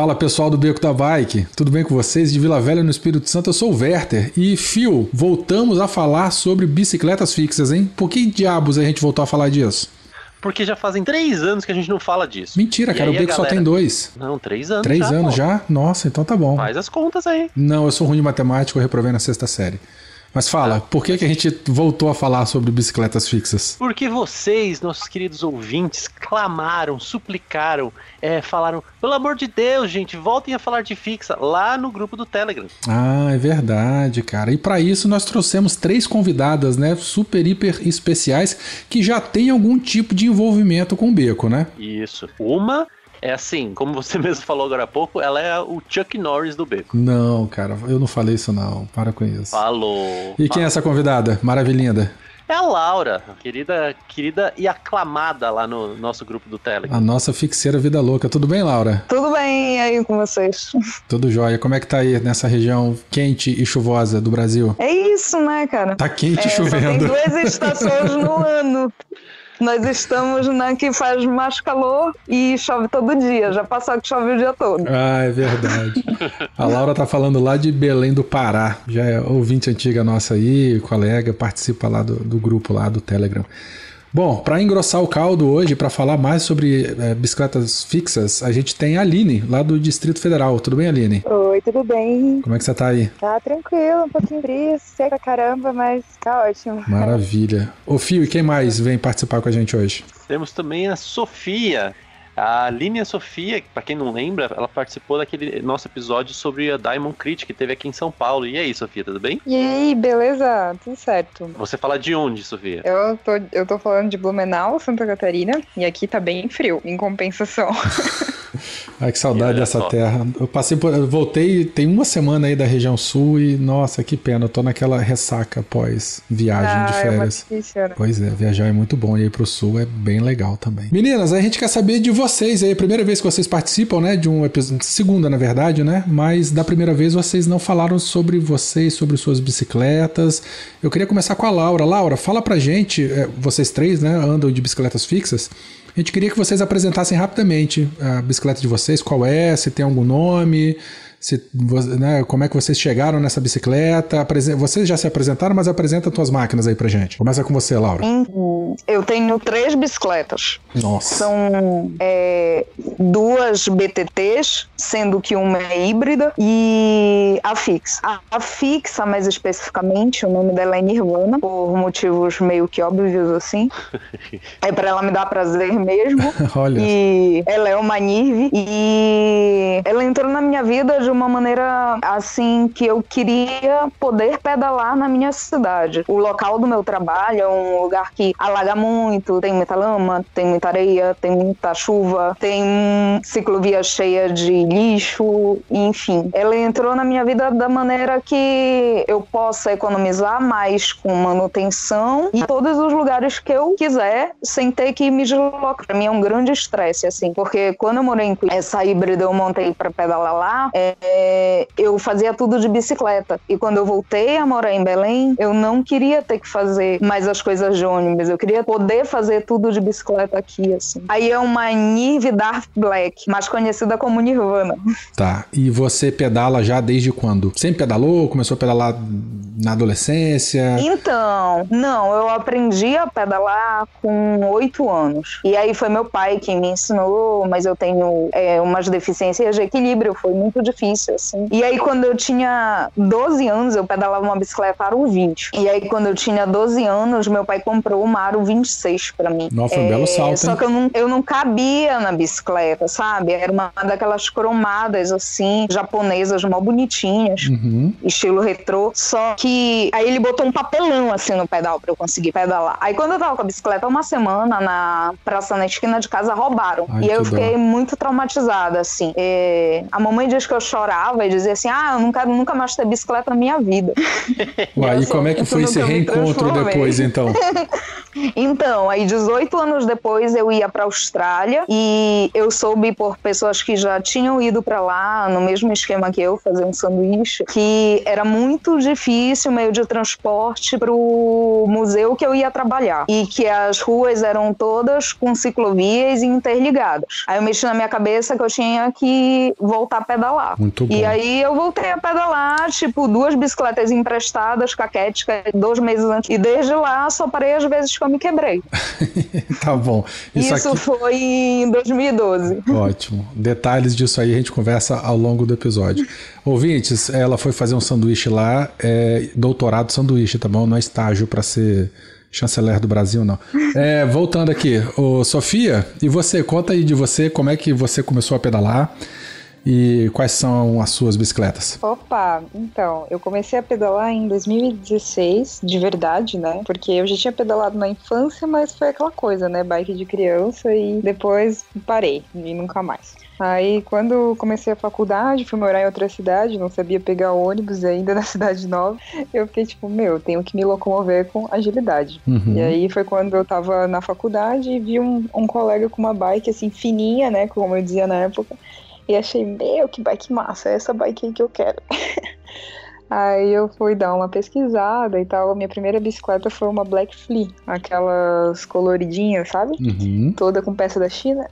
Fala pessoal do Beco da Bike, tudo bem com vocês? De Vila Velha no Espírito Santo, eu sou o Werther e Phil, voltamos a falar sobre bicicletas fixas, hein? Por que diabos a gente voltou a falar disso? Porque já fazem três anos que a gente não fala disso. Mentira, E cara, o Beco só galera- tem dois. Não, três anos. Três já, anos pô. já? Nossa, então tá bom. Faz as contas aí. Não, eu sou ruim de matemática, eu reprovei na sexta série. Mas fala, Ah. por que, que a gente voltou a falar sobre bicicletas fixas? Porque vocês, nossos queridos ouvintes, clamaram, suplicaram, é, falaram: pelo amor de Deus, gente, voltem a falar de fixa lá no grupo do Telegram. Ah, é verdade, cara. E para isso nós trouxemos três convidadas, né, super hiper especiais que já têm algum tipo de envolvimento com o beco, né? Isso. Uma é assim, como você mesmo falou agora há pouco, ela é o Chuck Norris do beco. Não, cara, eu não falei isso não. Para com isso. Falou. E quem é essa convidada? Maravilhinda. É a Laura, querida, querida e aclamada lá no nosso grupo do Telegram. A nossa fixeira vida louca. Tudo bem, Laura? Tudo bem aí com vocês? Tudo jóia. Como é que tá aí nessa região quente e chuvosa do Brasil? É isso, né, cara? Tá quente e É, tem chovendo. duas estações no ano. Nós estamos na que faz mais calor e chove todo dia. Já passou que chove o dia todo. Ah, é verdade. A Laura tá falando lá de Belém do Pará. Já é ouvinte antiga nossa aí, colega, participa lá do, do grupo lá do Telegram. Bom, para engrossar o caldo hoje, para falar mais sobre eh, bicicletas fixas, a gente tem a Aline, lá do Distrito Federal. Tudo bem, Aline? Oi, tudo bem? Como é que você tá aí? Tá tranquilo, um pouquinho frio, seco pra caramba, mas tá ótimo. Maravilha. Ô, Fio, e quem mais vem participar com a gente hoje? Temos também a Sofia. A Linha Sofia, pra quem não lembra, ela participou daquele nosso episódio sobre a Diamond Crit que teve aqui em São Paulo. E aí, Sofia, tudo bem? E aí, beleza? Tudo certo. Você fala de onde, Sofia? Eu tô, eu tô falando de Blumenau, Santa Catarina, e aqui tá bem frio, em compensação. Ai, que saudade dessa só. terra. Eu passei por. Eu voltei, tem uma semana aí da região sul e, nossa, que pena. Eu tô naquela ressaca pós viagem de ah, é uma férias. delícia, né? Pois é, viajar é muito bom e ir pro sul é bem legal também. Meninas, a gente quer saber de vocês aí. É a primeira vez que vocês participam, né? De um episódio. Segunda, na verdade, né? Mas da primeira vez vocês não falaram sobre vocês, sobre suas bicicletas. Eu queria começar com a Laura. Laura, fala pra gente, é, vocês três, né? Andam de bicicletas fixas. Gente queria que vocês apresentassem rapidamente a bicicleta de vocês, qual é, se tem algum nome, se, né, como é que vocês chegaram nessa bicicleta. Vocês já se apresentaram, mas apresenta tuas máquinas aí pra gente. Começa com você, Laura. Eu tenho três bicicletas. Nossa. São é, duas BTTs, sendo que uma é híbrida, e a fixa. A, a fixa, mais especificamente, o nome dela é Nirvana, por motivos meio que óbvios assim. É pra ela me dar prazer mesmo. Olha. E ela é uma Nirve e ela entrou na minha vida de uma maneira assim que eu queria poder pedalar na minha cidade. O local do meu trabalho é um lugar que alaga muito, tem muita lama, tem muita areia, tem muita chuva, tem ciclovia cheia de lixo, enfim. Ela entrou na minha vida da maneira que eu possa economizar mais com manutenção e todos os lugares que eu quiser sem ter que me deslocar. Pra mim é um grande estresse, assim, porque quando eu morei em essa híbrida eu montei pra pedalar lá, é, eu fazia tudo de bicicleta. E quando eu voltei a morar em Belém, eu não queria ter que fazer mais as coisas de ônibus, eu queria poder fazer tudo de bicicleta aqui, assim. Aí é uma Nirv Black, mais conhecida como Nirvana. Tá. E você pedala já desde quando? Sempre pedalou? Começou a pedalar na adolescência? Então, não, eu aprendi a pedalar com oito anos. E aí foi meu pai quem me ensinou, mas eu tenho é, umas deficiências de equilíbrio, foi muito difícil, assim. E aí quando eu tinha 12 anos, eu pedalava uma bicicleta aro 20. E aí quando eu tinha 12 anos, meu pai comprou uma aro número 26 pra mim. Nossa, foi um belo salto, Só hein? que eu não, eu não cabia na bicicleta, sabe? Era uma daquelas cromadas, assim, japonesas, mal bonitinhas Uhum. estilo retrô, só que aí ele botou um papelão assim no pedal pra eu conseguir pedalar. Aí quando eu tava com a bicicleta uma semana na praça na esquina de casa roubaram. Ai, e aí eu que dó. fiquei muito traumatizada assim. E a mamãe diz que eu chorava e dizia assim: "Ah, eu não quero nunca mais ter bicicleta na minha vida". Uai, e sou- como é que foi esse reencontro depois, então? Então, aí 18 anos depois eu ia pra Austrália e eu soube por pessoas que já tinham ido pra lá no mesmo esquema que eu, fazer um sanduíche, que era muito difícil o meio de transporte pro museu que eu ia trabalhar e que as ruas eram todas com ciclovias e interligadas. Aí eu mexi na minha cabeça que eu tinha que voltar a pedalar. Muito bom. E aí eu voltei a pedalar, tipo, duas bicicletas emprestadas, caquética, dois meses antes. E desde lá só parei as vezes que eu me quebrei. tá bom. Isso, Isso, aqui. foi em 2012. Ótimo. Detalhes disso aí a gente conversa ao longo do episódio. Ouvintes, ela foi fazer um sanduíche lá, é, doutorado sanduíche, tá bom? Não é estágio para ser chanceler do Brasil, não. É, voltando aqui, ô, Sofia, e você? Conta aí de você, como é que você começou a pedalar e quais são as suas bicicletas? Opa, então, eu comecei a pedalar em 2016, de verdade, né? Porque eu já tinha pedalado na infância, mas foi aquela coisa, né? Bike de criança e depois parei e nunca mais. Aí, quando comecei a faculdade, fui morar em outra cidade, não sabia pegar ônibus ainda na cidade nova, eu fiquei tipo, meu, tenho que me locomover com agilidade. Uhum. E aí foi quando eu tava na faculdade e vi um, um colega com uma bike assim, fininha, né? Como eu dizia na época. E achei, meu, que bike massa, é essa bike aí que eu quero. aí eu fui dar uma pesquisada e tal. A minha primeira bicicleta foi uma Black Flea, aquelas coloridinhas, sabe? Uhum. Toda com peça da China.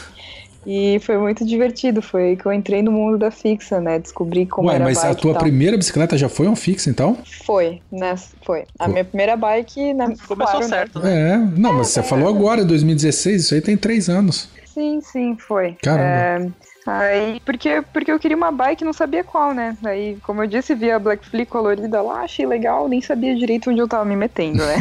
e foi muito divertido. Foi aí que eu entrei no mundo da fixa, né? Descobri como Ué, era mas a bike tua primeira bicicleta já foi um fix, então? Foi, né? Foi. A Pô. minha primeira bike, né? Começou claro, né? certo, né? É, não, mas você falou agora, 2016, isso aí tem três anos. Sim, sim, foi. Caramba. É, aí, porque, porque eu queria uma bike e não sabia qual, né? Aí, como eu disse, vi a Black Flea colorida lá, achei legal, nem sabia direito onde eu tava me metendo, né?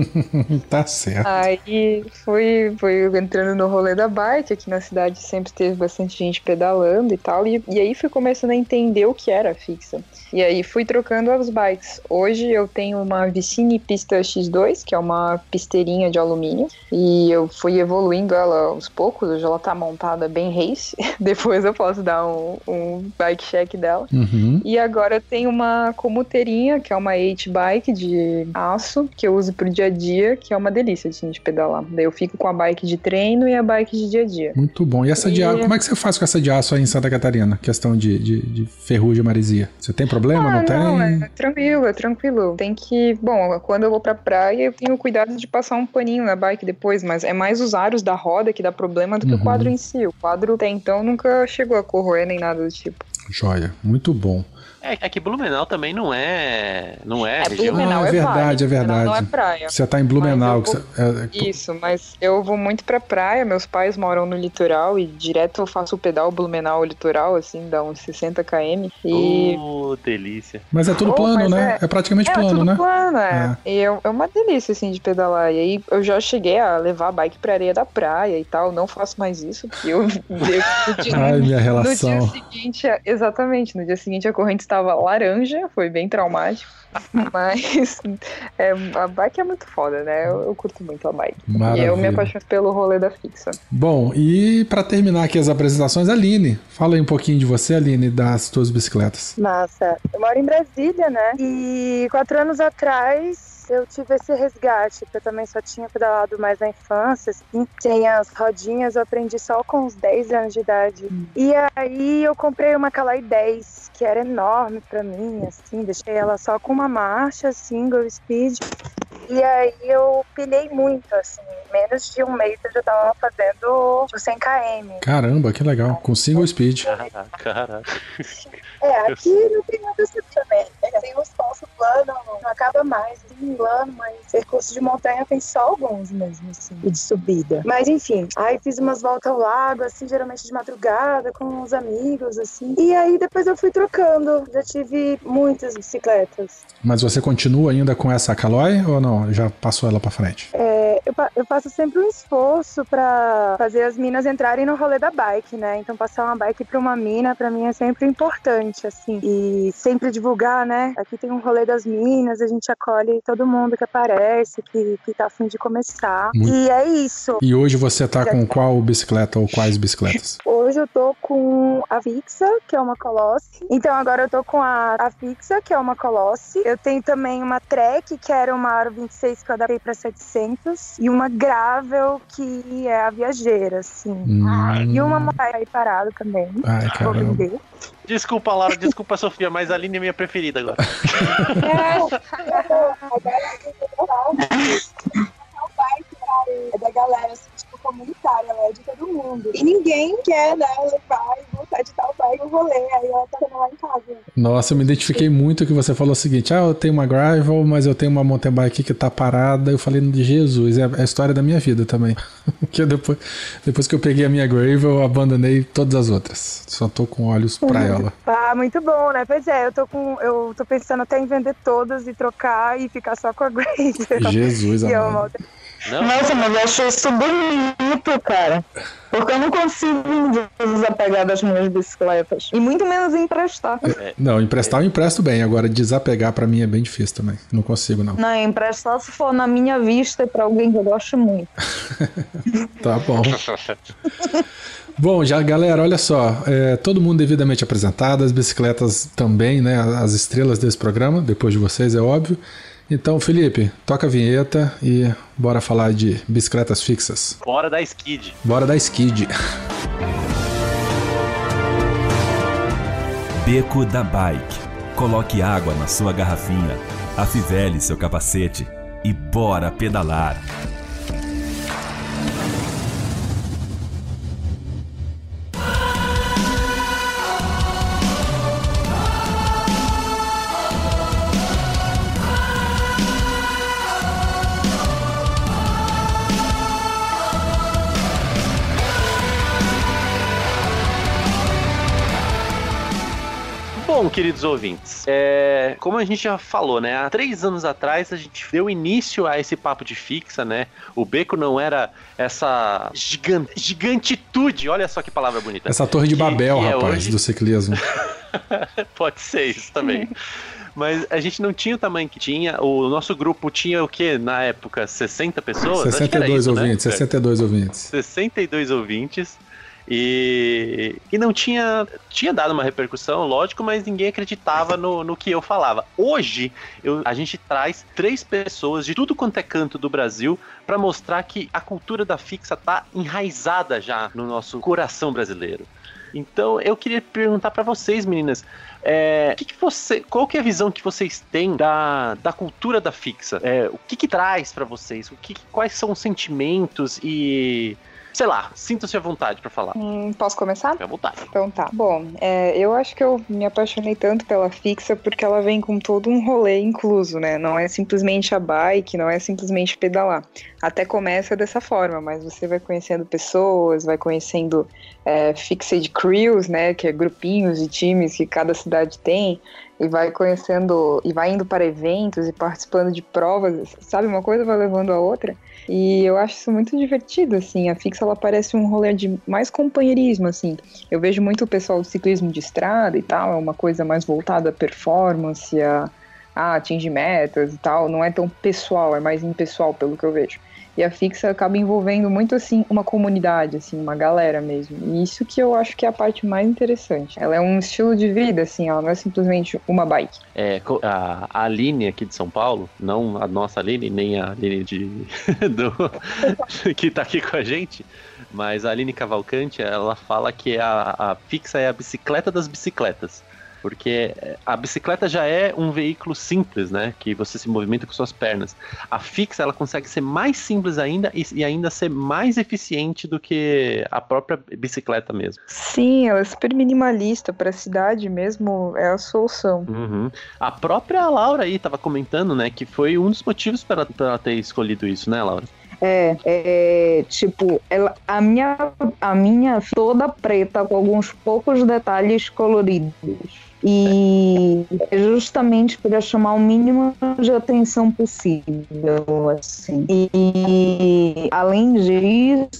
tá certo. aí fui, fui entrando no rolê da bike, aqui na cidade sempre teve bastante gente pedalando e tal, e, e aí fui começando a entender o que era fixa. E aí fui trocando as bikes. Hoje eu tenho uma Vicine Pista X2, que é uma pisteirinha de alumínio, e eu fui evoluindo ela aos poucos, hoje ela tá montada bem race. Depois eu posso dar um, um bike check dela. Uhum. E agora eu tenho uma comuteirinha, que é uma 8-bike de aço, que eu uso pro dia a dia, que é uma delícia assim, de pedalar. Daí eu fico com a bike de treino e a bike de dia a dia. Muito bom. E essa de E- aço, como é que você faz com essa de aço aí em Santa Catarina? Questão de, de, de ferrugem e maresia. Você tem problema? Ah, não tem? não, é tranquilo, é tranquilo. Tem que. Bom, quando eu vou pra praia, eu tenho cuidado de passar um paninho na bike depois, mas é mais os aros da roda que dá problema do que Uhum. o quadro em si. O quadro até então nunca chegou a corroer nem nada do tipo. Joia. Muito bom. É, é que Blumenau também não é. Não é, É, região. Blumenau Ah, é é verdade, vale, é verdade. Não é praia. Você tá em Blumenau. Eu você- é, é, Isso, mas eu vou muito pra praia, meus pais moram no litoral e direto eu faço o pedal Blumenau litoral, assim, dá uns 60 km. E. Oh, delícia. mas é tudo Oh, plano, né? É, é- praticamente É, plano, tudo né? plano, é. E é, é uma delícia, assim, de pedalar. E aí eu já cheguei a levar a bike pra areia da praia e tal. Não faço mais isso, porque eu. no dia- Ai, minha no dia relação. seguinte, exatamente, no dia seguinte a corrente estava laranja, foi bem traumático. Mas é, a bike é muito foda, né? Eu, eu curto muito a bike. E eu Maravilha. me apaixono pelo rolê da fixa. Bom, e pra terminar aqui as apresentações, Aline. Fala aí um pouquinho de você, Aline, das tuas bicicletas. Massa. Eu moro em Brasília, né? E quatro anos atrás eu tive esse resgate, que eu também só tinha pedalado mais na infância, assim. Tem as rodinhas, eu aprendi só com uns 10 anos de idade. E aí eu comprei uma Calai 10, que era enorme pra mim, assim. Deixei ela só com uma marcha, single speed. E aí eu pilhei muito, assim. Menos de um mês eu já tava fazendo tipo, 100 km. Caramba, que legal. Com single speed. Caraca, caraca. É, aqui não tem nada assim também. né? Tem uns falsos plano, não acaba mais. Tem plano, mas percurso de montanha tem só alguns mesmo, assim, e de subida. Mas enfim, aí fiz umas voltas ao lago, assim, geralmente de madrugada, com os amigos, assim. E aí depois eu fui trocando. Já tive muitas bicicletas. Mas você continua ainda com essa Caloi ou não? Já passou ela pra frente? É, eu, eu faço sempre um esforço pra fazer as minas entrarem no rolê da bike, né? Então passar uma bike pra uma mina, pra mim é sempre importante, assim. E sempre divulgar, né? Aqui tem um rolê das minas, a gente acolhe todo mundo que aparece, que, que tá afim de começar. Muito. E é isso. E hoje você tá com qual bicicleta ou quais bicicletas? Hoje eu tô com a Fixa, que é uma Colosse. Então agora eu tô com a, a Fixa, que é uma Colosse. Eu tenho também uma Trek, que era uma Aro 26 que eu adaptei pra 700. E uma Gravel, que é a Viajeira, assim. Hum. E uma Motai aí parada também. Ai, Vou vender. Desculpa, Laura, desculpa, Sofia, mas a Aline é minha preferida agora. É da galera, assim, comunitária, ela é de todo mundo. E ninguém quer, né, levar e voltar de tal bike no rolê. Aí ela tá tendo lá em casa. Nossa, eu me identifiquei muito que você falou o seguinte: ah, eu tenho uma Gravel, mas eu tenho uma mountain bike que tá parada. Eu falei de Jesus, é a história da minha vida também. que depois, depois que eu peguei a minha Gravel, eu abandonei todas as outras. Só tô com olhos pra ela. Ah, muito bom, né? Pois é, eu tô com. Eu tô pensando até em vender todas e trocar e ficar só com a Grace. Jesus, é amado. Não, Nossa, mas eu achei isso bonito, cara. Porque eu não consigo me desapegar das minhas bicicletas. E muito menos emprestar. Não, emprestar eu empresto bem. Agora, desapegar pra mim é bem difícil também. Não consigo, não. Não, emprestar se for na minha vista e pra alguém que eu gosto muito. Tá bom. Bom, já galera, olha só, é, todo mundo devidamente apresentado, as bicicletas também, né? As estrelas desse programa, depois de vocês, é óbvio. Então, Felipe, toca a vinheta e bora falar de bicicletas fixas. Bora da Skid. Bora dar skid. Beco da Bike. Coloque água na sua garrafinha, afivele seu capacete e bora pedalar. Bom, queridos ouvintes, é, como a gente já falou, né? Há três anos atrás a gente deu início a esse papo de fixa, né? O beco não era essa gigan- gigantitude, olha só que palavra bonita. Essa torre de Que- Babel, que é rapaz, hoje. do ciclismo. Pode ser isso também. Mas a gente não tinha o tamanho que tinha. O nosso grupo tinha o quê na época? 60 pessoas? Acho que era 62 isso, né? ouvintes, 62 ouvintes. 62 ouvintes. E, e não tinha. Tinha dado uma repercussão, lógico, mas ninguém acreditava no, no que eu falava. Hoje, eu- a gente traz três pessoas de tudo quanto é canto do Brasil para mostrar que a cultura da fixa tá enraizada já no nosso coração brasileiro. Então, eu queria perguntar para vocês, meninas, é, que que você, qual que é a visão que vocês têm da, da cultura da fixa? É, o que, que traz para vocês? O que, quais são os sentimentos e sei lá, sinta-se à vontade para falar. Hum, posso começar? Fique à vontade. Então tá. Bom, é, eu acho que eu me apaixonei tanto pela fixa porque ela vem com todo um rolê incluso, né? Não é simplesmente a bike, não é simplesmente pedalar. Até começa dessa forma, mas você vai conhecendo pessoas, vai conhecendo é, fixed crews, né? Que é grupinhos de times que cada cidade tem. E vai conhecendo, e vai indo para eventos e participando de provas, sabe? Uma coisa vai levando a outra. E eu acho isso muito divertido, assim. A Fixa, ela parece um rolê de mais companheirismo, assim. Eu vejo muito o pessoal do ciclismo de estrada e tal, é uma coisa mais voltada à performance, a, a atingir metas e tal. Não é tão pessoal, é mais impessoal, pelo que eu vejo. E a Fixa acaba envolvendo muito, assim, uma comunidade, assim, uma galera mesmo. E isso que eu acho que é a parte mais interessante. Ela é um estilo de vida, assim, ela não é simplesmente uma bike. É, a, Aline aqui de São Paulo, não a nossa Aline, nem a Aline de, do, que tá aqui com a gente, mas a Aline Cavalcante, ela fala que a, a fixa é a bicicleta das bicicletas. Porque a bicicleta já é um veículo simples, né? Que você se movimenta com suas pernas. A fixa, ela consegue ser mais simples ainda e, e ainda ser mais eficiente do que a própria bicicleta mesmo. Sim, ela é super minimalista, para a cidade mesmo é a solução. Uhum. A própria Laura aí tava comentando, né, que foi um dos motivos para ela ter escolhido isso, né, Laura? É, é tipo, ela, a minha, a minha toda preta com alguns poucos detalhes coloridos. E é justamente para chamar o mínimo de atenção possível, assim. E além disso,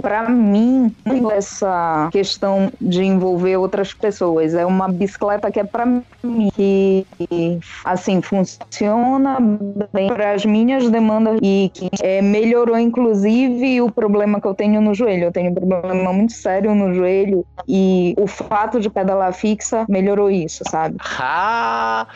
para mim, essa questão de envolver outras pessoas é uma bicicleta que é para mim que assim funciona bem para as minhas demandas e que é, melhorou inclusive o problema que eu tenho no joelho. Eu tenho um problema muito sério no joelho e o fato de pedalar fixa melhorou isso, sabe? Ah,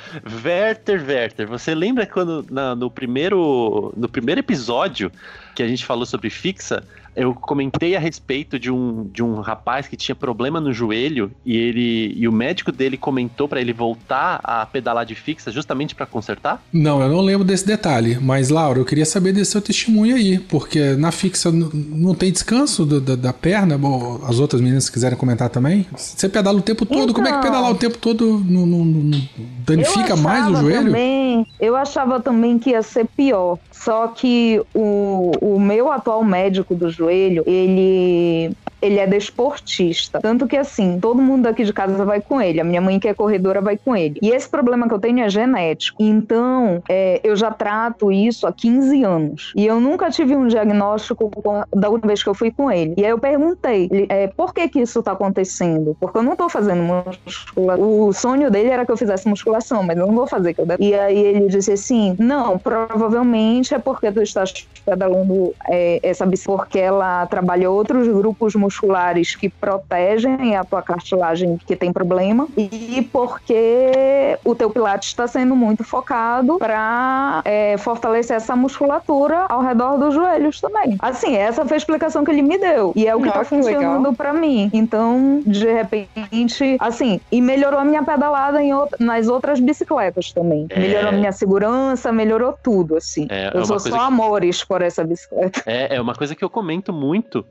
Werther, Werther, você lembra quando na- no primeiro no primeiro episódio que a gente falou sobre fixa, eu comentei a respeito de um, de um rapaz que tinha problema no joelho e ele e o médico dele comentou pra ele voltar a pedalar de fixa justamente pra consertar? Não, eu não lembro desse detalhe. Mas, Laura, eu queria saber desse seu testemunho aí. Porque na fixa não tem descanso do- da, da perna. Bom, as outras meninas se quiserem comentar também. Você pedala o tempo todo. Como é que Então. pedalar o tempo todo não, não- não danifica mais o joelho? Também, eu achava também que ia ser pior. Só que o, o meu atual médico do joelho, ele, ele é desportista. Tanto que, assim, todo mundo daqui de casa vai com ele. A minha mãe, que é corredora, vai com ele. E esse problema que eu tenho é genético. Então, é, eu já trato isso há 15 anos. E eu nunca tive um diagnóstico da última vez que eu fui com ele. E aí eu perguntei, é, por que que isso tá acontecendo? Porque eu não tô fazendo musculação. O sonho dele era que eu fizesse musculação, mas eu não vou fazer. que eu- E aí ele disse assim, não, provavelmente é porque tu estás pedalando é, essa bicicleta porque ela trabalha outros grupos musculares que protegem a tua cartilagem que tem problema e porque o teu pilates está sendo muito focado para fortalecer essa musculatura ao redor dos joelhos também. Assim, essa foi a explicação que ele me deu e é o que Ah, tá legal. funcionando para mim. Então, de repente, assim, e melhorou a minha pedalada em out- nas outras bicicletas também. É. Melhorou a minha segurança, melhorou tudo, assim. É, é eu uma sou só que- amores por essa bicicleta. É, é uma coisa que eu comento muito.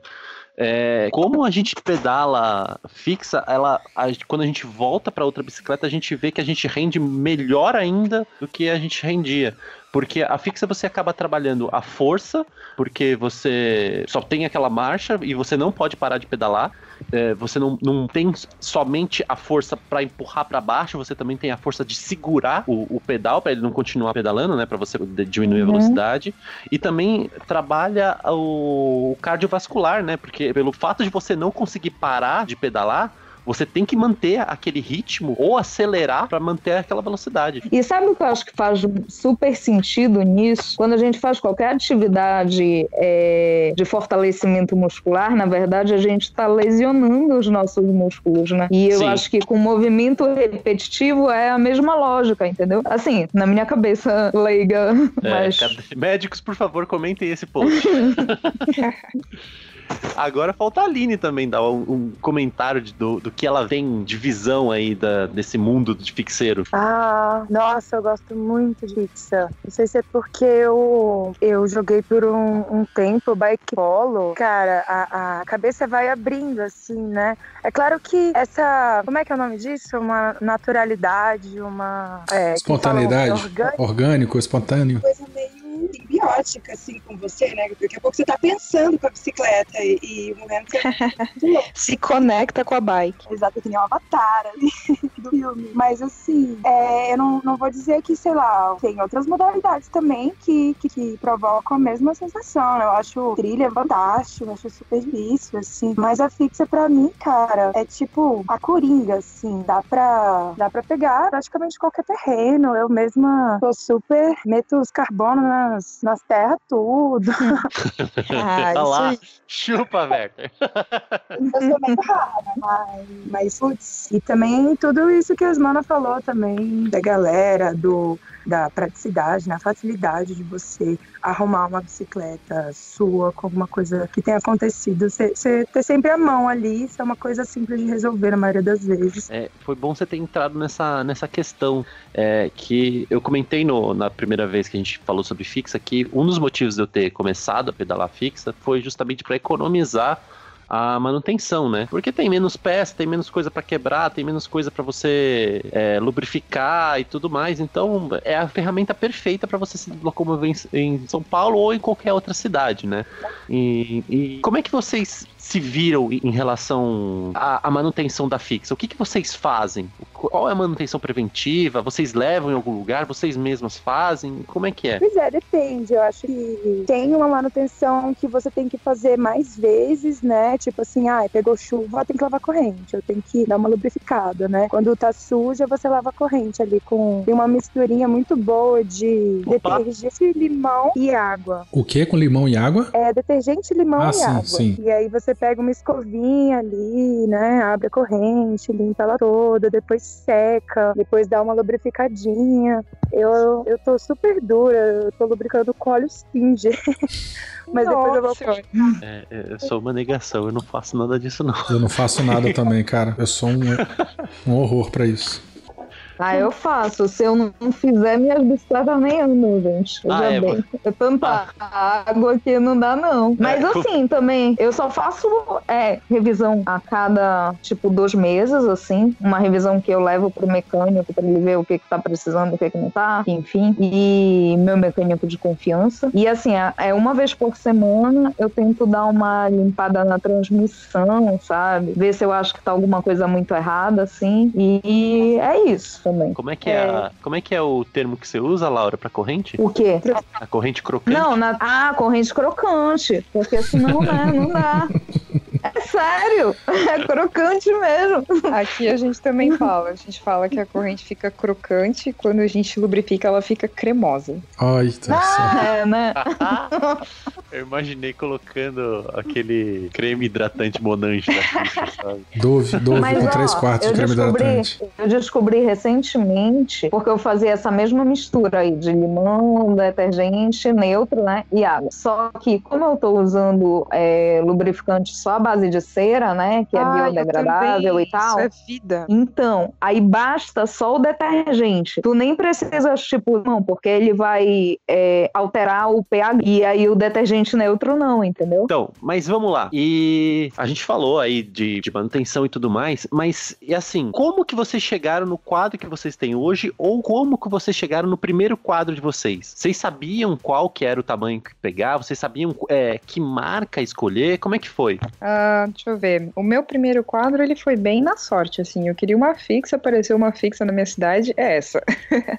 É, como a gente pedala fixa, ela, a quando a gente volta para outra bicicleta, a gente vê que a gente rende melhor ainda do que a gente rendia. Porque a fixa você acaba trabalhando a força, porque você só tem aquela marcha e você não pode parar de pedalar. É, você não, não tem somente a força para empurrar para baixo, você também tem a força de segurar o, o pedal para ele não continuar pedalando, né? Para você diminuir a Uhum. velocidade. E também trabalha o, o cardiovascular, né? Porque pelo fato de você não conseguir parar de pedalar, você tem que manter aquele ritmo ou acelerar para manter aquela velocidade. E sabe o que eu acho que faz super sentido nisso? Quando a gente faz qualquer atividade é, de fortalecimento muscular, na verdade, a gente está lesionando os nossos músculos, né? E eu Sim. acho que com movimento repetitivo é a mesma lógica, entendeu? Assim, na minha cabeça leiga, É, mas. Médicos, por favor, comentem esse post. Agora falta a Aline também dar um, um comentário de- do, do que ela tem de visão aí da, desse mundo de fixeiro. Ah, nossa, eu gosto muito de pizza. Não sei se é porque eu, eu joguei por um, um tempo bike polo. Cara, a, a cabeça vai abrindo, assim, né? É claro que essa. Como é que é o nome disso? Uma naturalidade, uma. É, Espontaneidade, orgânico, orgânico, espontâneo. coisa meio simbiótica, assim, com você, né? Daqui a pouco você tá pensando com a bicicleta e, e o momento você muito louco. Se conecta com a bike. Exato, que nem o Avatar ali do filme. Mas assim, é, eu não, não vou dizer que, sei lá, tem outras modalidades também que, que, que provocam a mesma sensação, né? Eu acho trilha fantástico, eu acho super difícil, assim. Mas a fixa pra mim, cara, é tipo a coringa, assim. Dá pra, dá pra pegar praticamente qualquer terreno. Eu mesma sou super, meto os carbonos nas, nas terras, tudo. Ah, Olha lá, isso chupa, Werther. Eu sou muito rara, mas, mas putz, e também tudo isso que a Osmana falou também, da galera, do, da praticidade, na facilidade de você arrumar uma bicicleta sua com alguma coisa que tenha acontecido. Você você ter sempre a mão ali, isso é uma coisa simples de resolver na maioria das vezes. É, foi bom você ter entrado nessa, nessa questão é, que eu comentei no- na primeira vez que a gente falou sobre fixa que um dos motivos de eu ter começado a pedalar fixa foi justamente para economizar a manutenção, né? Porque tem menos peça, tem menos coisa para quebrar, tem menos coisa para você é, lubrificar e tudo mais. Então é a ferramenta perfeita para você se locomover em, em, São Paulo ou em qualquer outra cidade, né? E, e como é que vocês se viram em relação à, à manutenção da fixa? O que, que vocês fazem? Qual é a manutenção preventiva? Vocês levam em algum lugar? Vocês mesmas fazem? Como é que é? Pois é, depende. Eu acho que tem uma manutenção que você tem que fazer mais vezes, né? Tipo assim, ah, pegou chuva, tem que lavar corrente. Eu tenho que dar uma lubrificada, né? Quando tá suja, você lava a corrente ali com tem uma misturinha muito boa de Opa. detergente, limão e água. O que com limão e água? É, detergente, limão ah, e sim, água. Sim. E aí você pega uma escovinha ali, né? Abre a corrente, limpa ela toda, depois seca, depois dá uma lubrificadinha. Eu, eu tô super dura, eu tô lubricando com óleo Singer. Mas Nossa, depois eu vou. É, eu sou uma negação, eu não faço nada disso, não. Eu não faço nada também, cara. Eu sou um, um horror para isso. Ah, eu faço. Se eu não fizer, minhas bicicletas nem andam, gente. Ah, Já é, bem. É tanta água que não dá, não. Mas É, assim, também, eu só faço é, revisão a cada, tipo, dois meses, assim. Uma revisão que eu levo pro mecânico pra ele ver o que que tá precisando, o que que não tá, enfim. E meu mecânico de confiança. E assim, é- é uma vez por semana eu tento dar uma limpada na transmissão, sabe? Ver se eu acho que tá alguma coisa muito errada, assim. E é isso também. Como é que é, a- como é que é o termo que você usa, Laura, pra corrente? O quê? A corrente crocante? Não, na... ah, corrente crocante, porque senão, né, não dá. É sério, é crocante mesmo. Aqui a gente também fala. A gente fala que a corrente fica crocante e quando a gente lubrifica ela fica cremosa. Ai, tá certo. É, né? Eu imaginei colocando aquele creme hidratante Monange da Xuxa, sabe? Dove, Dove Mas, com ó, 3 quartos de creme descobri, hidratante. eu descobri recentemente, porque eu fazia essa mesma mistura aí de limão, detergente, neutro, né, e água. Só que como eu tô usando é, lubrificante só à base de cera, né, que é Ah, biodegradável e tal, Isso é vida. Então, aí basta só o detergente. Tu nem precisa, tipo, não, porque ele vai é, alterar o pH. E aí o detergente neutro não, entendeu? Então, mas vamos lá. E a gente falou aí de, de manutenção e tudo mais, mas e assim, como que vocês chegaram no quadro que vocês têm hoje ou como que vocês chegaram no primeiro quadro de vocês? Vocês sabiam qual que era o tamanho que pegar? Vocês sabiam é, que marca escolher? Como é que foi? Deixa eu ver. O meu primeiro quadro, ele foi bem na sorte, assim. Eu queria uma fixa, apareceu uma fixa na minha cidade, é essa.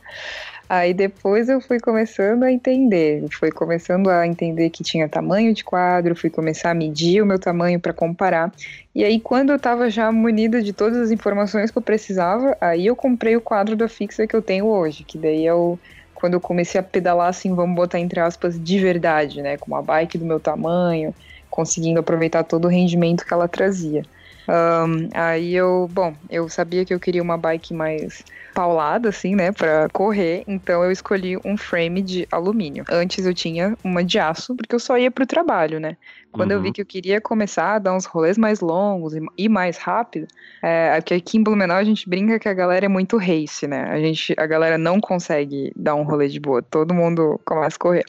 Aí depois eu fui começando a entender, fui começando a entender que tinha tamanho de quadro, fui começar a medir o meu tamanho para comparar. E aí quando eu tava já munida de todas as informações que eu precisava, aí eu comprei o quadro da fixa que eu tenho hoje, que daí é o quando eu comecei a pedalar assim, vamos botar entre aspas, de verdade, né, com uma bike do meu tamanho, conseguindo aproveitar todo o rendimento que ela trazia. Ahn, aí eu, bom, eu sabia que eu queria uma bike mais paulada, assim, né, pra correr, então eu escolhi um frame de alumínio. Antes eu tinha uma de aço, porque eu só ia pro trabalho, né. Quando eu Uhum. vi que eu queria começar a dar uns rolês mais longos e, e mais rápido, é, porque aqui em Blumenau a gente brinca que a galera é muito race, né? A gente, a galera não consegue dar um rolê de boa, todo mundo começa a correr.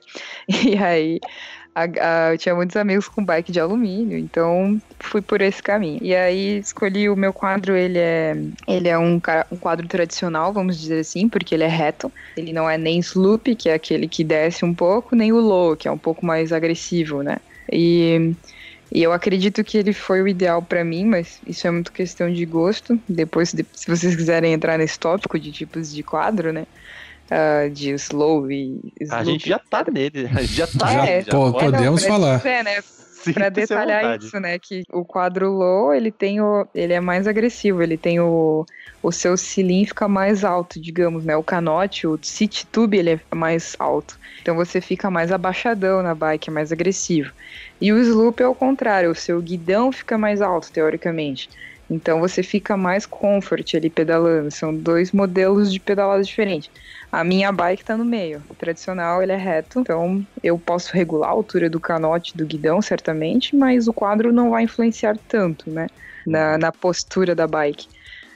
E aí a- a- eu tinha muitos amigos com bike de alumínio, então fui por esse caminho. E aí escolhi o meu quadro, ele é, ele é um, um quadro tradicional, vamos dizer assim, porque ele é reto. Ele não é nem sloop, que é aquele que desce um pouco, nem o low, que é um pouco mais agressivo, né? E, e eu acredito que ele foi o ideal pra mim, mas isso é muito questão de gosto. Depois, de- se vocês quiserem entrar nesse tópico de tipos de quadro, né? Ah, de slow e A sloop, gente já tá nele, a gente já tá Já, nele. pô, pode- podemos pra falar. dizer, né, à detalhar isso, né? Que o quadro low, ele tem o. Ele é mais agressivo, ele tem o. O seu cilim fica mais alto, digamos, né? O canote, o city tube, ele é mais alto. Então você fica mais abaixadão na bike, é mais agressivo. E o sloop é o contrário, o seu guidão fica mais alto, teoricamente. Então você fica mais comfort ali pedalando. São dois modelos de pedalada diferentes. A minha bike tá no meio. O tradicional ele é reto, então eu posso regular a altura do canote do guidão, certamente, mas o quadro não vai influenciar tanto, né? Na, na postura da bike.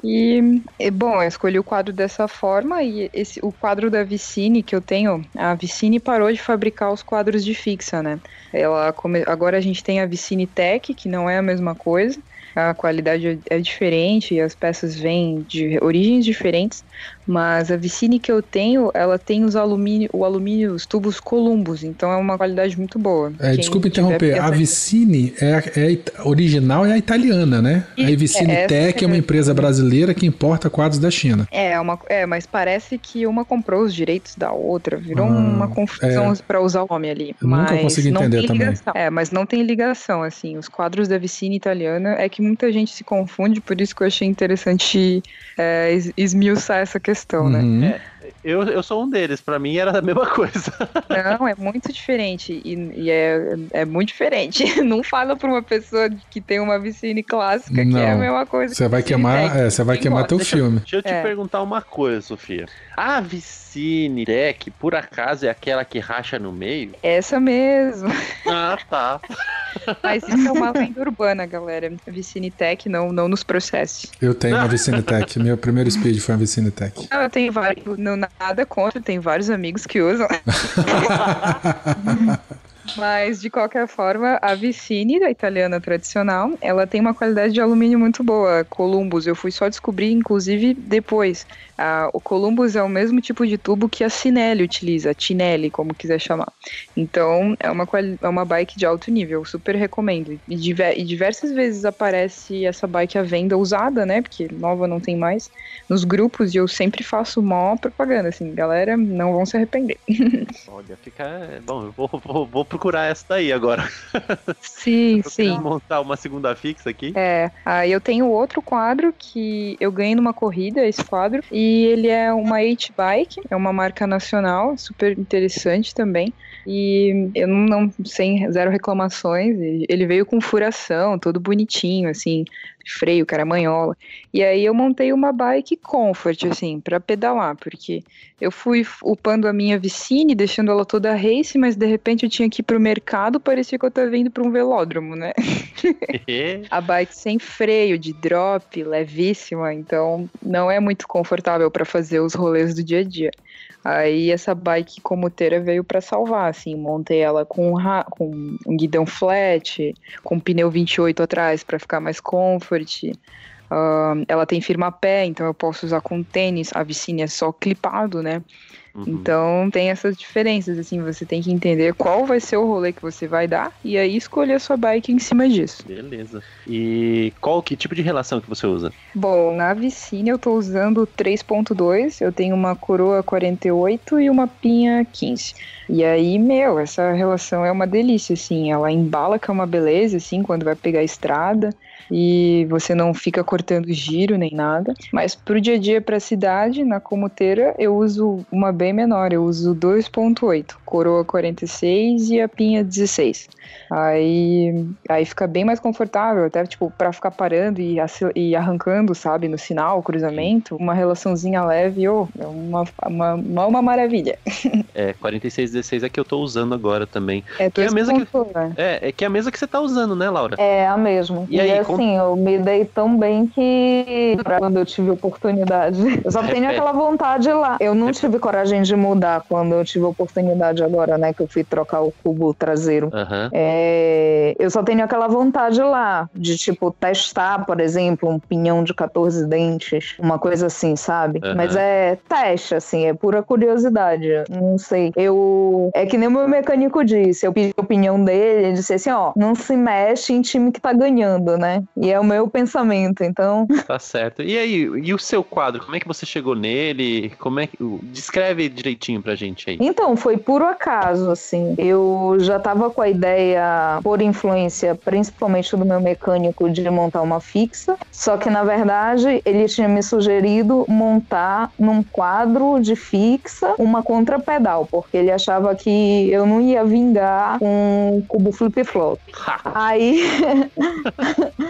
E, e, bom, eu escolhi o quadro dessa forma e esse, o quadro da Vicine que eu tenho, a Vicine parou de fabricar os quadros de fixa, né? Ela come, agora a gente tem a Vicine Tech, que não é a mesma coisa. A qualidade é diferente e as peças vêm de origens diferentes, mas a Vicine que eu tenho, ela tem os alumínio, o alumínio, os tubos Columbus, então é uma qualidade muito boa. É, desculpa interromper, a Vicine é, é, original é a italiana, né? E, a Vicine é, Tech é uma empresa brasileira que importa quadros da China. É, uma, é, mas parece que uma comprou os direitos da outra, virou ah, uma confusão é. para usar o nome ali. Eu mas nunca consegui entender também. Ligação. É, mas não tem ligação, assim, os quadros da Vicine italiana é que muita gente se confunde, por isso que eu achei interessante é, esmiuçar essa questão, né? uhum. né? É, eu, eu sou um deles, para mim era a mesma coisa. Não, é muito diferente. E, e, é, é muito diferente. Não fala pra uma pessoa que tem uma Vicine clássica Não. que é a mesma coisa. Você vai queimar, é, você vai queimar teu deixa, filme. Deixa eu te é. perguntar uma coisa, Sofia. A Vicine Tech, por acaso, é aquela que racha no meio? Essa mesmo. Ah, tá. Mas isso é uma lenda urbana, galera. Vicine Tech não, não nos processe. Eu tenho uma Vicine Tech. Meu primeiro speed foi uma Vicine Tech. Não, eu tenho vários. Não, nada contra, tem vários amigos que usam. Mas, de qualquer forma, a Vicine, da italiana tradicional, ela tem uma qualidade de alumínio muito boa. Columbus, eu fui só descobrir, inclusive, depois. O Columbus é o mesmo tipo de tubo que a Cinelli utiliza, a Tinelli, como quiser chamar. Então, é uma, é uma bike de alto nível, super recomendo. E, diver e diversas vezes aparece essa bike à venda usada, né? Porque nova não tem mais, nos grupos, e eu sempre faço mó propaganda, assim, galera, não vão se arrepender. Olha, fica. Bom, eu vou, vou, vou procurar essa daí agora. Sim, sim. montar uma segunda fixa aqui. É, aí eu tenho outro quadro que eu ganhei numa corrida, esse quadro, e e ele é uma H-Bike, é uma marca nacional, super interessante também. E eu não, não sem zero reclamações. Ele veio com furação, todo bonitinho, assim, freio, caramanhola. E aí eu montei uma bike comfort, assim, para pedalar, porque eu fui upando a minha Vicine, deixando ela toda race, mas de repente eu tinha que ir pro mercado, parecia que eu tava indo pra um velódromo, né? a bike sem freio, de drop, levíssima, então não é muito confortável para fazer os rolês do dia a dia. Aí essa bike comuteira veio para salvar, assim, montei ela com, com um guidão flat, com pneu 28 atrás para ficar mais comfort. Uh, ela tem firma pé, então eu posso usar com tênis, a Vicine é só clipado, né? Uhum. Então tem essas diferenças, assim, você tem que entender qual vai ser o rolê que você vai dar e aí escolher a sua bike em cima disso. Beleza. E qual que tipo de relação que você usa? Bom, na Vicine eu tô usando 3.2, eu tenho uma coroa 48 e uma pinha 15. E aí, meu, essa relação é uma delícia, assim, ela embala que é uma beleza, assim, quando vai pegar a estrada e você não fica cortando giro nem nada. Mas pro dia a dia, pra cidade, na comuteira, eu uso uma bem menor, eu uso 2.8, coroa 46 e a pinha 16. Aí, aí fica bem mais confortável, até tipo, pra ficar parando e, e arrancando, sabe, no sinal, cruzamento, uma relaçãozinha leve, oh, é uma, uma, uma, uma maravilha. É, 46 16 é que eu tô usando agora também. É, que é a mesa que, né? é, é que é a mesa que você tá usando, né, Laura? É a mesma. E, e aí, assim, eu me dei tão bem que quando eu tive oportunidade, eu só tenho aquela vontade lá. Eu não tive coragem de mudar quando eu tive oportunidade agora, né, que eu fui trocar o cubo traseiro. Uhum. É, eu só tenho aquela vontade lá de, tipo, testar, por exemplo, um pinhão de 14 dentes, uma coisa assim, sabe? Uhum. Mas é teste, assim, é pura curiosidade. Não sei. Eu. É que nem o meu mecânico disse. Eu pedi a opinião dele, ele disse assim: ó, não se mexe em time que tá ganhando, né? E é o meu pensamento, então. Tá certo. E aí, e o seu quadro? Como é que você chegou nele? Como é que. Descreve direitinho pra gente aí. Então, foi puro acaso, assim. Eu já tava com a ideia, por influência, principalmente do meu mecânico, de montar uma fixa. Só que, na verdade, ele tinha me sugerido montar num quadro de fixa uma contrapedal, porque ele achava que eu não ia vingar com um cubo flip-flop. Aí.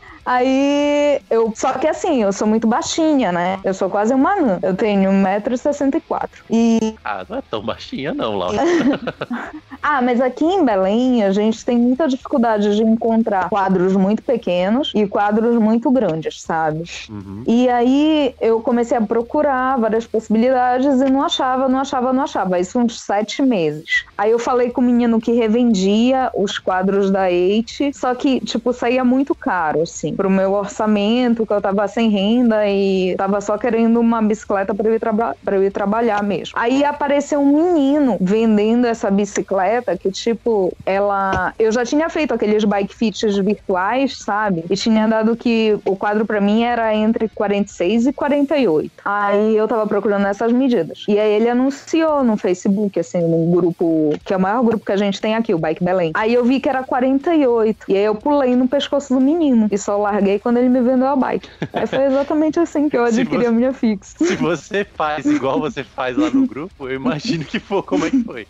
Aí eu. Só que assim, eu sou muito baixinha, né? Eu sou quase uma anã. Eu tenho 1,64m. E. Ah, não é tão baixinha, não, Laura. ah, mas aqui em Belém a gente tem muita dificuldade de encontrar quadros muito pequenos e quadros muito grandes, sabe? Uhum. E aí eu comecei a procurar várias possibilidades e não achava, não achava, não achava. Isso uns sete meses. Aí eu falei com o menino que revendia os quadros da Eight, só que, tipo, saía muito caro, assim, pro meu orçamento, que eu tava sem renda e tava só querendo uma bicicleta para eu, pra eu ir trabalhar mesmo. Aí apareceu um menino vendendo essa bicicleta que, tipo, ela. Eu já tinha feito aqueles bike fits virtuais, sabe? E tinha dado que o quadro para mim era entre 46 e 48. Aí eu tava procurando essas medidas. E aí ele anunciou no Facebook, assim, num grupo, que é o maior grupo que a gente tem aqui, o Bike Belém. Aí eu vi que era 48. E aí eu pulei no pescoço do menino. E só larguei quando ele me vendeu a bike. Aí foi exatamente assim que eu adquiri você, a minha fixa. Se você faz igual você faz lá no grupo, eu imagino que foi como é que foi.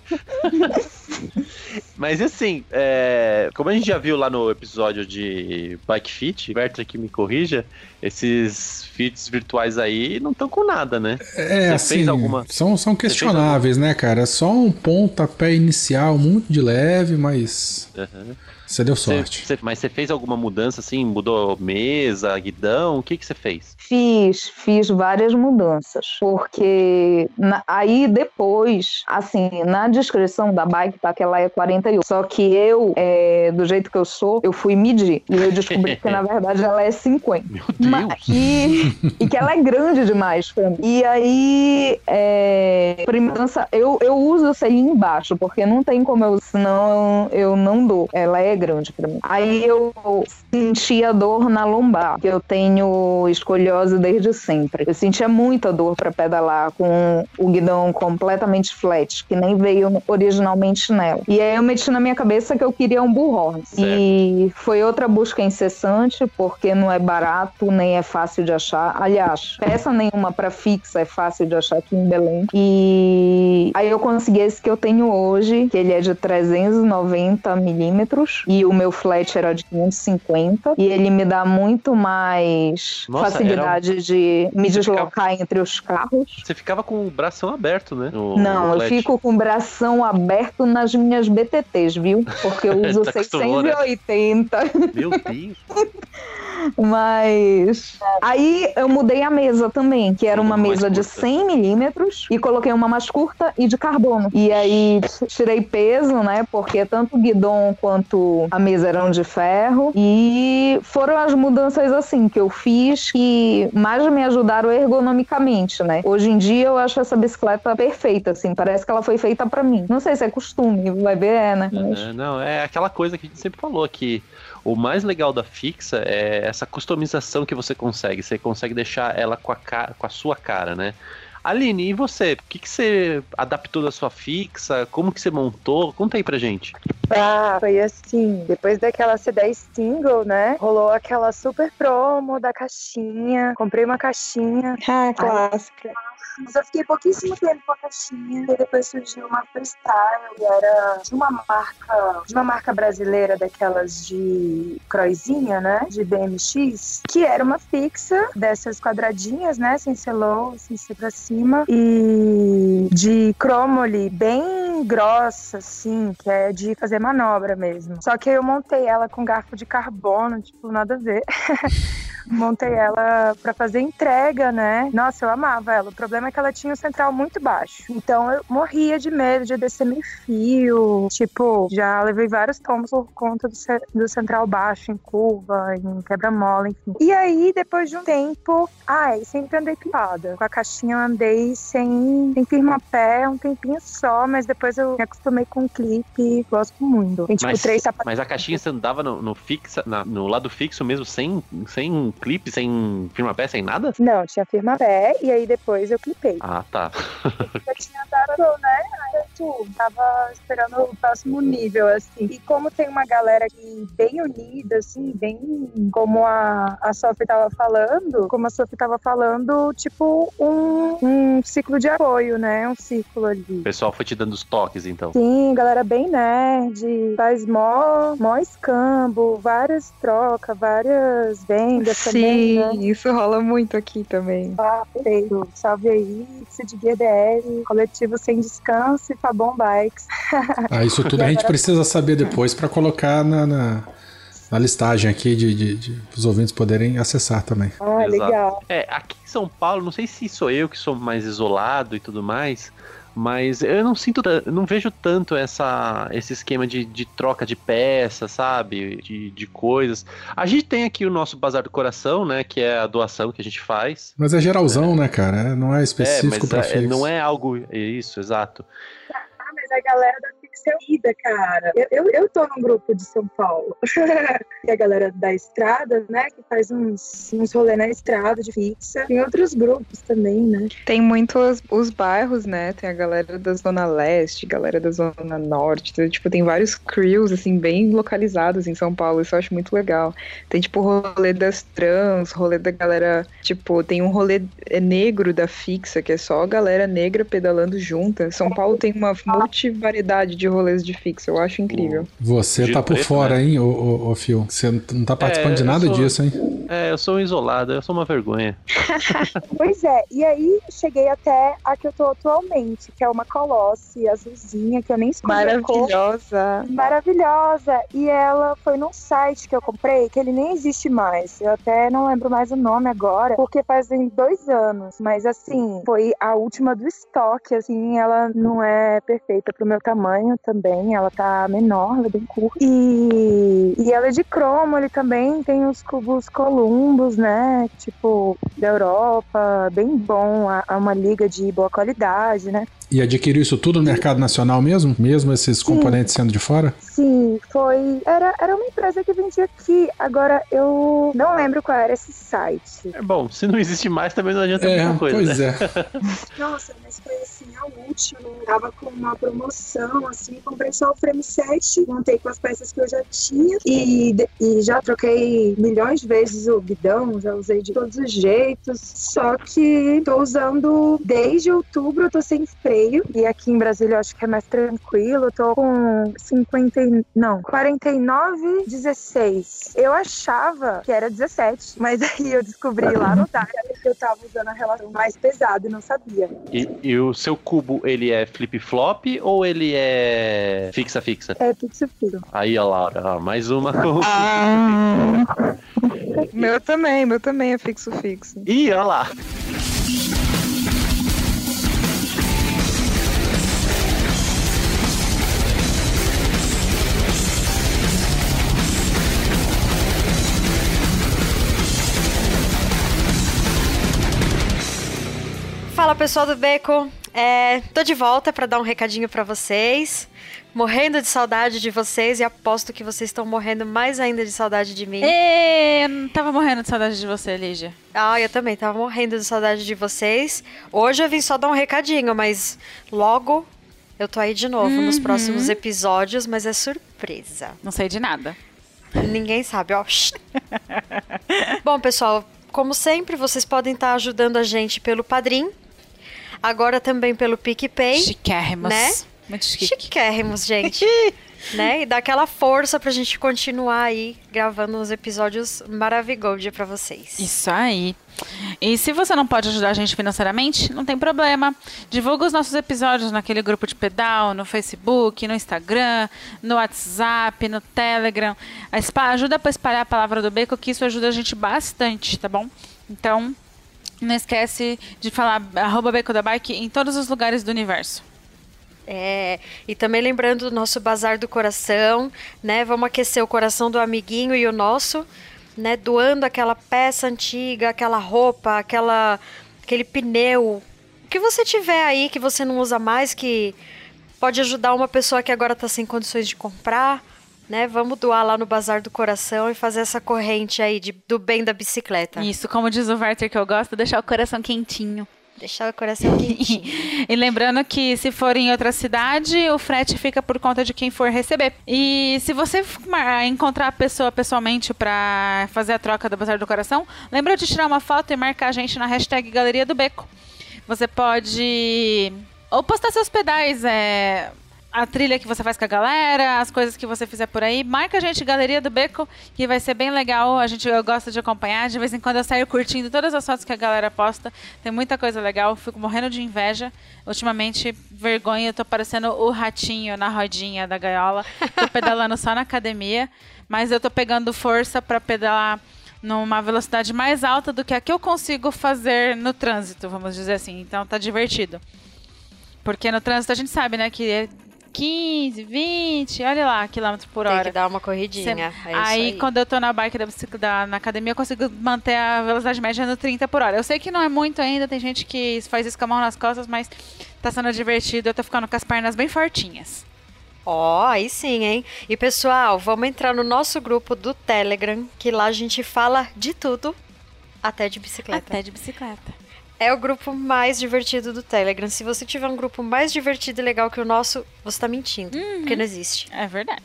Mas assim, é, como a gente já viu lá no episódio de Bike Fit, Berta que me corrija, esses fits virtuais aí não estão com nada, né? É, Você assim, alguma... são, são questionáveis, né, cara? É só um pontapé inicial muito de leve, mas... Uhum. Você deu sorte. Cê, cê, mas você fez alguma mudança assim? Mudou mesa, guidão? O que que você fez? Fiz, fiz várias mudanças. Porque na, aí depois, assim, na descrição da bike tá que ela é 48. Só que eu, é, do jeito que eu sou, eu fui medir. E eu descobri que na verdade ela é 50. Meu Deus! e, e, que ela é grande demais pra mim. E aí, é, mudança, eu, eu uso o selinho embaixo, porque não tem como eu, senão eu não dou. Ela é grande para mim. Aí eu sentia dor na lombar, que eu tenho escoliose desde sempre. Eu sentia muita dor para pedalar com o guidão completamente flat, que nem veio originalmente nela. E aí eu meti na minha cabeça que eu queria um bullhorn. E foi outra busca incessante, porque não é barato, nem é fácil de achar. Aliás, peça nenhuma para fixa é fácil de achar aqui em Belém. E aí eu consegui esse que eu tenho hoje, que ele é de 390 milímetros e o meu flat era de 550 e ele me dá muito mais Nossa, facilidade um... de me Você deslocar ficava... entre os carros. Você ficava com o bração aberto, né? No, Não, no eu fico com o bração aberto nas minhas BTTs, viu? Porque eu uso tá 680. Meu Deus. Mas aí eu mudei a mesa também, que era uma mesa de 100 milímetros e coloquei uma mais curta e de carbono. E aí tirei peso, né? Porque tanto o guidon quanto a mesa eram de ferro. E foram as mudanças assim que eu fiz que mais me ajudaram ergonomicamente, né? Hoje em dia eu acho essa bicicleta perfeita, assim, parece que ela foi feita para mim. Não sei se é costume, vai ver, é, né? Mas... É, não, é aquela coisa que a gente sempre falou que o mais legal da fixa é essa customização que você consegue. Você consegue deixar ela com a, cara, com a sua cara, né? Aline, e você? O que, que você adaptou da sua fixa? Como que você montou? Conta aí pra gente. Ah, foi assim, depois daquela C10 single, né? Rolou aquela super promo da caixinha. Comprei uma caixinha. Ah, clássica. Aí, mas eu fiquei pouquíssimo tempo com a caixinha e depois surgiu uma freestyle e era de uma marca, de uma marca brasileira daquelas de croizinha, né? De BMX, que era uma fixa dessas quadradinhas, né? Sem ser low, sem ser pra cima e de cromoli bem grossa, assim, que é de fazer manobra mesmo. Só que eu montei ela com garfo de carbono, tipo, nada a ver. montei ela para fazer entrega, né? Nossa, eu amava ela. O problema é que ela tinha o central muito baixo. Então eu morria de medo de descer meio fio. Tipo, já levei vários tomos por conta do, do central baixo, em curva, em quebra-mola, enfim. E aí, depois de um tempo, ai, sempre andei pipada. Com a caixinha eu andei sem, sem firma-pé um tempinho só, mas depois eu me acostumei com o clipe gosto muito. Tem tipo mas, três sapatos. Mas a caixinha você andava no, no, fixa, na, no lado fixo mesmo, sem, sem clipe, sem firma-pé, sem nada? Não, tinha firma-pé e aí depois eu clipei. Ah, tá. eu tinha dado, né? fato, tava esperando o próximo nível, assim. E como tem uma galera aqui bem unida, assim, bem como a, a Sophie tava falando, como a Sophie tava falando, tipo um, um ciclo de apoio, né? Um ciclo ali. O pessoal foi te dando os toques, então. Sim, galera bem nerd, faz mó, mó escambo, várias trocas, várias vendas também, né? Sim, isso rola muito aqui também. Ah, perfeito. Salve aí, de GDL, Coletivo Sem Descanso e Fabon Bikes. Ah, isso tudo a gente precisa saber depois para colocar na, na, na listagem aqui de, de, de os ouvintes poderem acessar também. Ah, Exato. legal. É, aqui em São Paulo, não sei se sou eu que sou mais isolado e tudo mais, mas eu não sinto, não vejo tanto essa, esse esquema de, de troca de peças, sabe? De, de coisas. A gente tem aqui o nosso Bazar do Coração, né? Que é a doação que a gente faz. Mas é geralzão, né, cara? É, Não é É, específico mas pra é, não é algo. é Isso, exato. Ah, mas a galera da Pixel Ida, cara. Eu, eu, eu tô num grupo de São Paulo. e a galera da estrada, né? Que faz uns, uns rolê na estrada de fixa. Tem outros grupos também, né? Tem muitos os bairros, né? Tem a galera da Zona Leste, galera da Zona Norte. Então, tipo, tem vários crews, assim, bem localizados em São Paulo. Isso eu acho muito legal. Tem, tipo, rolê das trans, rolê da galera. Tipo, tem um rolê negro da fixa, que é só a galera negra pedalando junta. São Paulo tem uma multivariedade de rolês de fixa. Eu acho incrível. Você De tá por preto, fora, né? hein, ô, ô, ô Phil? Você não tá participando É, de nada sou- disso, hein? É, eu sou um isolado, eu sou uma vergonha. Pois é, e aí cheguei até a que eu tô atualmente, que é uma Colosse azulzinha, que eu nem escolhi. Maravilhosa. Maravilhosa! E ela foi num site que eu comprei, que ele nem existe mais. Eu até não lembro mais o nome agora, porque fazem dois anos. Mas assim, foi a última do estoque, assim, ela não é perfeita pro meu tamanho também. Ela tá menor, ela é bem curta. E, e ela é de cromo, ele também tem os cubos Columbus, né? Tipo, da Europa, bem bom. É uma liga de boa qualidade, né? E adquiriu isso tudo no mercado nacional mesmo? Mesmo esses componentes sendo de fora? Sim, foi. Era, era uma empresa que vendia aqui. Agora eu não lembro qual era esse site. É bom, se não existe mais, também não adianta É, muita coisa. pois né? é. Nossa, mas foi assim, a última. Tava com uma promoção, assim, comprei só o frame set, montei com as peças que eu já tinha e, e já troquei milhões de vezes o guidão, já usei de todos os jeitos. Só que tô usando desde outubro, eu tô sem freio. E aqui em Brasília eu acho que é mais tranquilo. Eu tô com 50. E- Não, 49, 16. Eu achava que era 17, mas aí eu descobri lá no Dara que eu tava usando a relação mais pesada e não sabia. E, e o seu cubo, ele é flip-flop ou ele é fixa-fixa? É filho. Aí, ó, Laura, ó, mais uma com... Ah. meu também, meu também é fixo fixo. Ih, olha lá. Fala pessoal do Beco, é, tô de volta pra dar um recadinho pra vocês. Morrendo de saudade de vocês e aposto que vocês estão morrendo mais ainda de saudade de mim. Ê, não tava morrendo de saudade de você, Lígia. Ah, eu também tava morrendo de saudade de vocês. Hoje eu vim só dar um recadinho, mas logo eu tô aí de novo nos próximos episódios, mas é surpresa. Não sei de nada. Ninguém sabe, ó. Bom, pessoal, como sempre, vocês podem estar ajudando a gente pelo Padrim. Agora também pelo PicPay. Chiquérrimos. Né? Muito chique. Chiquérrimos, gente. né? E dá aquela força pra gente continuar aí gravando uns episódios maravigold pra vocês. Isso aí. E se você não pode ajudar a gente financeiramente, não tem problema. Divulga os nossos episódios naquele grupo de pedal, no Facebook, no Instagram, no WhatsApp, no Telegram. Ajuda para espalhar a palavra do Beco, que isso ajuda a gente bastante, tá bom? Então, não esquece de falar arroba Beco da Bike em todos os lugares do universo. É, e também lembrando do nosso Bazar do Coração, né? Vamos aquecer o coração do amiguinho e o nosso, né? Doando aquela peça antiga, aquela roupa, aquela, aquele pneu. O que você tiver aí que você não usa mais, que pode ajudar uma pessoa que agora está sem condições de comprar, né? Vamos doar lá no Bazar do Coração e fazer essa corrente aí de, do bem da bicicleta. Isso, como diz o Werther que eu gosto, deixar o coração quentinho. Deixar o coração quentinho. E lembrando que se for em outra cidade, o frete fica por conta de quem for receber. E se você encontrar a pessoa pessoalmente pra fazer a troca do Bazar do Coração, lembra de tirar uma foto e marcar a gente na hashtag Galeria do Beco. Você pode ou postar seus pedais, é, a trilha que você faz com a galera, as coisas que você fizer por aí. Marca a gente, Galeria do Beco, que vai ser bem legal. A gente eu gosto de acompanhar. De vez em quando eu saio curtindo todas as fotos que a galera posta. Tem muita coisa legal. Fico morrendo de inveja. Ultimamente, vergonha, eu tô parecendo o ratinho na rodinha da gaiola. Tô pedalando só na academia. Mas eu tô pegando força para pedalar numa velocidade mais alta do que a que eu consigo fazer no trânsito, vamos dizer assim. Então tá divertido. Porque no trânsito a gente sabe, né, que 15, 20, olha lá, quilômetros por Tem hora. que dar uma corridinha. É aí, aí, quando eu tô na bike da bicicleta na academia, eu consigo manter a velocidade média no 30 por hora. Eu sei que não é muito ainda, tem gente que faz isso com a mão nas costas, mas tá sendo divertido. Eu tô ficando com as pernas bem fortinhas. Ó, aí sim, hein? E pessoal, vamos entrar no nosso grupo do Telegram, que lá a gente fala de tudo, até de bicicleta. Até de bicicleta. É o grupo mais divertido do Telegram. Se você tiver um grupo mais divertido e legal que o nosso, você tá mentindo. Porque não existe. É verdade.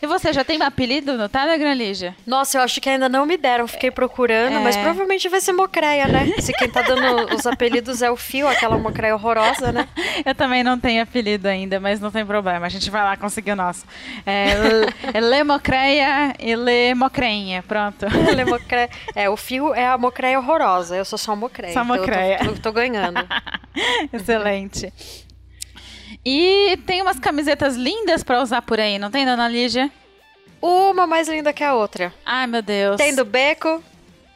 e você já tem apelido no Telegram, Lígia? Nossa, eu acho que ainda não me deram. Fiquei procurando, É. mas provavelmente vai ser Mocreia, né? Se quem tá dando os apelidos é o Fio, aquela Mocreia horrorosa, né? Eu também não tenho apelido ainda, mas não tem problema. A gente vai lá conseguir o nosso. É, é Lemocreia e Lemocreinha. Pronto. Ela é, Mocreia. é, o Fio é a Mocreia horrorosa. Eu sou só Mocreia. Só então eu tô- Mocreia. tô- tô ganhando. Excelente. E tem umas camisetas lindas pra usar por aí, não tem, dona Lígia? Uma mais linda que a outra. Ai, meu Deus. Tem do Beco,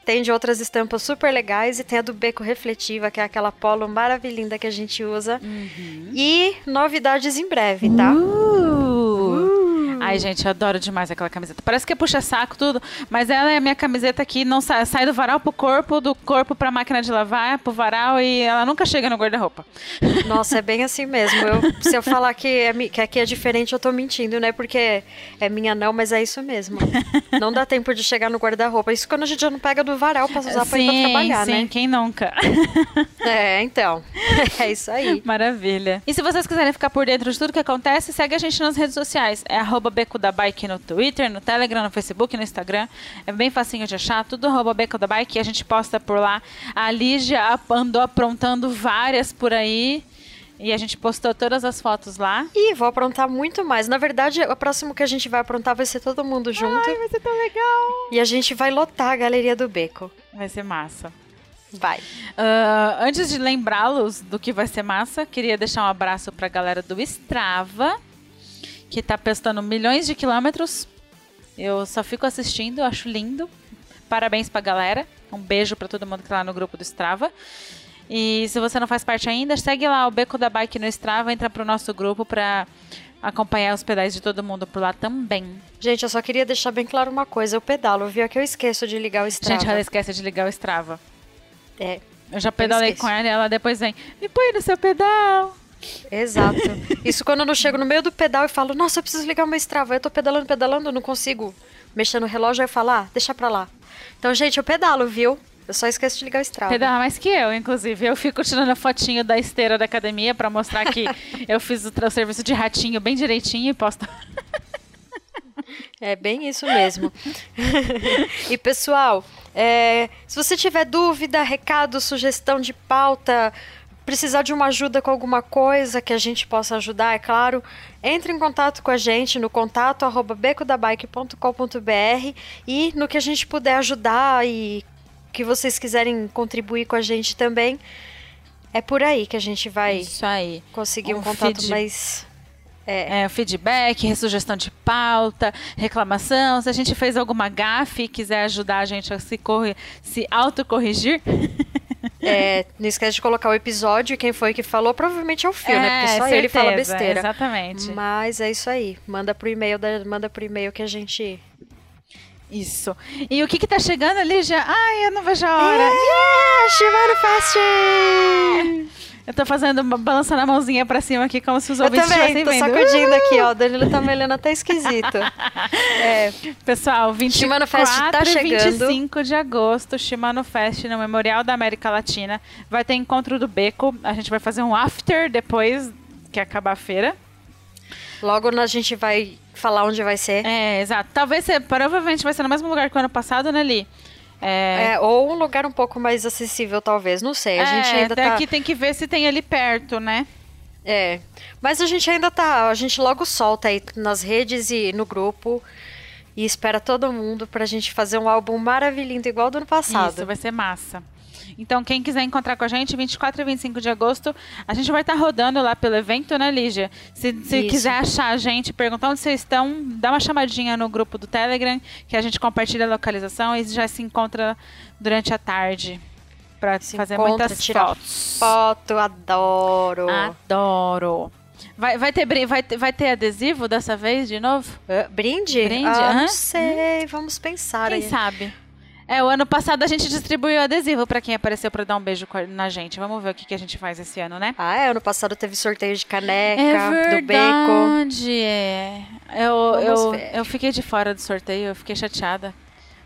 tem de outras estampas super legais e tem a do Beco Refletiva, que é aquela polo maravilhinda que a gente usa. E novidades em breve, tá? Uh! Ai, gente, eu adoro demais aquela camiseta. Parece que é puxa-saco tudo, mas ela é a minha camiseta que não sai, sai do varal pro corpo, do corpo pra máquina de lavar, pro varal e ela nunca chega no guarda-roupa. Nossa, é bem assim mesmo. Eu- se eu falar que, é que aqui é diferente, eu tô mentindo, né? Porque é minha não, mas é isso mesmo. Não dá tempo de chegar no guarda-roupa. Isso quando a gente já não pega do varal pra usar pra ir pra trabalhar, sim, né? quem nunca? É, então. É isso aí. Maravilha. E se vocês quiserem ficar por dentro de tudo que acontece, segue a gente nas redes sociais. É arroba Beco da Bike no Twitter, no Telegram, no Facebook, no Instagram. É bem facinho de achar, tudo arroba Beco da Bike. A gente posta por lá. A Lígia andou aprontando várias por aí. E a gente postou todas as fotos lá. E vou aprontar muito mais. Na verdade, o próximo que a gente vai aprontar vai ser todo mundo junto. Ai, vai ser tão legal. E a gente vai lotar a Galeria do Beco. Vai ser massa. Vai. Ah, antes de lembrá-los do que vai ser massa, queria deixar um abraço pra galera do Strava, que tá pestando milhões de quilômetros. Eu só fico assistindo, eu acho lindo. Parabéns pra galera. Um beijo pra todo mundo que tá lá no grupo do Strava. E se você não faz parte ainda, segue lá o Beco da Bike no Strava, entra pro nosso grupo pra acompanhar os pedais de todo mundo por lá também. Gente, eu só queria deixar bem claro uma coisa. Eu pedalo, viu? É que eu esqueço de ligar o Strava. Gente, ela esquece de ligar o Strava. É, Eu já pedalei esqueço. com ela e ela depois vem, me põe no seu pedal. Exato. Isso quando eu não chego no meio do pedal e falo, nossa, eu preciso ligar o meu Strava. Eu tô pedalando, pedalando, eu não consigo mexer no relógio. Aí eu falo, ah, deixa pra lá. Então, gente, eu pedalo, viu? Eu só esqueço de ligar o Strava. Pedala mais que eu, inclusive. Eu fico tirando a fotinho da esteira da academia pra mostrar que eu fiz o, o serviço de ratinho bem direitinho e posto. É bem isso mesmo. e pessoal, é, se você tiver dúvida, recado, sugestão de pauta, precisar de uma ajuda com alguma coisa que a gente possa ajudar, é claro, entre em contato com a gente no contato arroba becodabike.com.br e no que a gente puder ajudar e que vocês quiserem contribuir com a gente também, é por aí que a gente vai Isso aí. conseguir um, Um contato feed- mais. É, feedback, sugestão de pauta, reclamação. Se a gente fez alguma gafe e quiser ajudar a gente a se, corri se autocorrigir. É, não esquece de colocar o episódio e quem foi que falou, provavelmente é o Fio, né? Porque só ele fala certeza, besteira. Exatamente. Mas é isso aí. Manda pro e-mail, da- manda pro e-mail que a gente. Isso. E o que que tá chegando ali já? Ai, eu não vejo a hora. É, Shimano Fast! Eu tô fazendo, balançando a mãozinha pra cima aqui, como se os Eu ouvintes também, estivessem tô vendo. sacudindo aqui, ó. O Danilo tá me olhando até esquisito. É, Pessoal, 24 Shimano Fest tá e chegando. 25 de agosto, Shimano Fest no Memorial da América Latina. Vai ter encontro do Beco. A gente vai fazer um after depois que acabar a feira. logo a gente vai falar onde vai ser. É, exato. Talvez provavelmente vai ser no mesmo lugar que o ano passado, né, Li? É, É, ou um lugar um pouco mais acessível, talvez. Não sei. A gente é, ainda tá. daqui tem que ver se tem ali perto, né? É. Mas a gente ainda tá. A gente logo solta aí nas redes e no grupo. E espera todo mundo pra gente fazer um álbum maravilhoso igual do ano passado. Isso, vai ser massa. Então, quem quiser encontrar com a gente, 24 e 25 de agosto, a gente vai estar rodando lá pelo evento, né, Lígia? Se, se quiser achar a gente, perguntar onde vocês estão, dá uma chamadinha no grupo do Telegram, que a gente compartilha a localização e já se encontra durante a tarde para Se fazer encontra, muitas fotos. Foto, adoro. Adoro. Vai, vai, ter, vai, ter, vai ter adesivo dessa vez de novo? Brinde? Brinde, Ah, não sei. Vamos pensar Quem aí. sabe? É, o ano passado a gente distribuiu adesivo para quem apareceu para dar um beijo na gente. Vamos ver o que, que a gente faz esse ano, né? Ah, é. Ano passado teve sorteio de caneca, É do bacon. é. Eu, Vamos eu, ver. eu fiquei de fora do sorteio, eu fiquei chateada.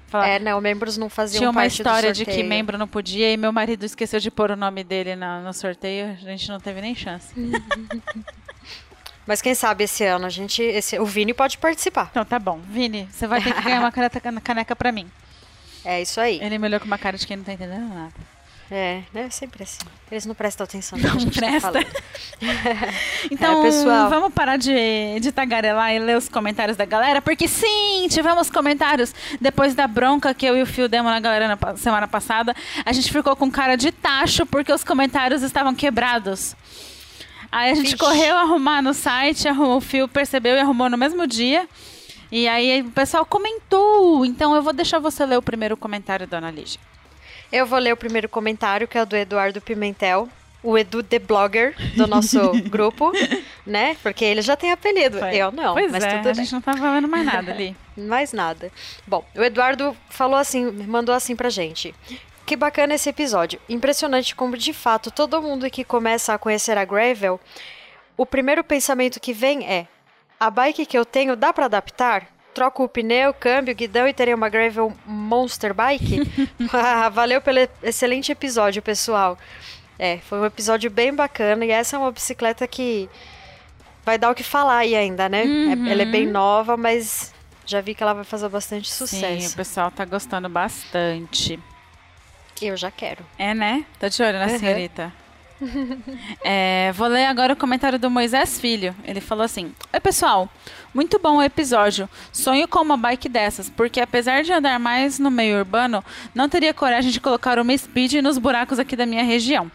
Falar- É, não, membros não faziam Tinha uma história de que membro não podia e meu marido esqueceu de pôr o nome dele na- no sorteio, a gente não teve nem chance. Mas quem sabe esse ano a gente. Esse, o Vini pode participar. Então tá bom. Vini, você vai ter que ganhar uma caneca, caneca pra mim. É isso aí. Ele me olhou com uma cara de quem não tá entendendo nada. É, né? Sempre assim. Eles não prestam atenção no Não tá presta. falando. Então, É, pessoal. vamos parar de, de tagarelar e ler os comentários da galera, porque sim, tivemos comentários. Depois da bronca que eu e o Fio demos na galera na semana passada, a gente ficou com cara de tacho porque os comentários estavam quebrados. Aí a gente Vixe. correu arrumar no site, arrumou, o Fio percebeu e arrumou no mesmo dia. E aí o pessoal comentou. Então eu vou deixar você ler o primeiro comentário, dona Lígia. Eu vou ler o primeiro comentário, que é o do Eduardo Pimentel. O Edu The Blogger do nosso grupo, né? Porque ele já tem apelido. Foi. Eu não, Pois mas é, tudo a bem. gente não tá falando mais nada ali. Mais nada. Bom, o Eduardo falou assim, mandou assim pra gente. Que bacana esse episódio. Impressionante como de fato todo mundo que começa a conhecer a Gravel, o primeiro pensamento que vem é: a bike que eu tenho dá pra adaptar? Troco o pneu, câmbio, guidão e terei uma Gravel Monster Bike? Ah, Valeu pelo excelente episódio, pessoal. É, foi um episódio bem bacana e essa é uma bicicleta que vai dar o que falar aí ainda, né? É- Ela é bem nova, mas já vi que ela vai fazer bastante Sim, o sucesso. pessoal tá gostando bastante. Eu já quero. É, né? Tô de olho na Uhum. senhorita. É, vou ler agora o comentário do Moisés Filho. Ele falou assim: Oi, pessoal. Muito bom o episódio. Sonho com uma bike dessas, porque apesar de andar mais no meio urbano, não teria coragem de colocar uma speed nos buracos aqui da minha região.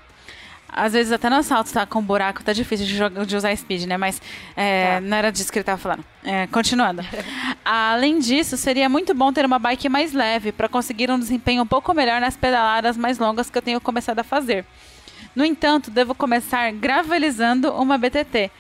Às vezes até no assalto tá com buraco, tá difícil de, jogar- de usar speed, né? Mas é, Tá. não era disso que ele tava falando. É, continuando. Além disso, seria muito bom ter uma bike mais leve para conseguir um desempenho um pouco melhor nas pedaladas mais longas que eu tenho começado a fazer. No entanto, devo começar gravelizando uma BTT.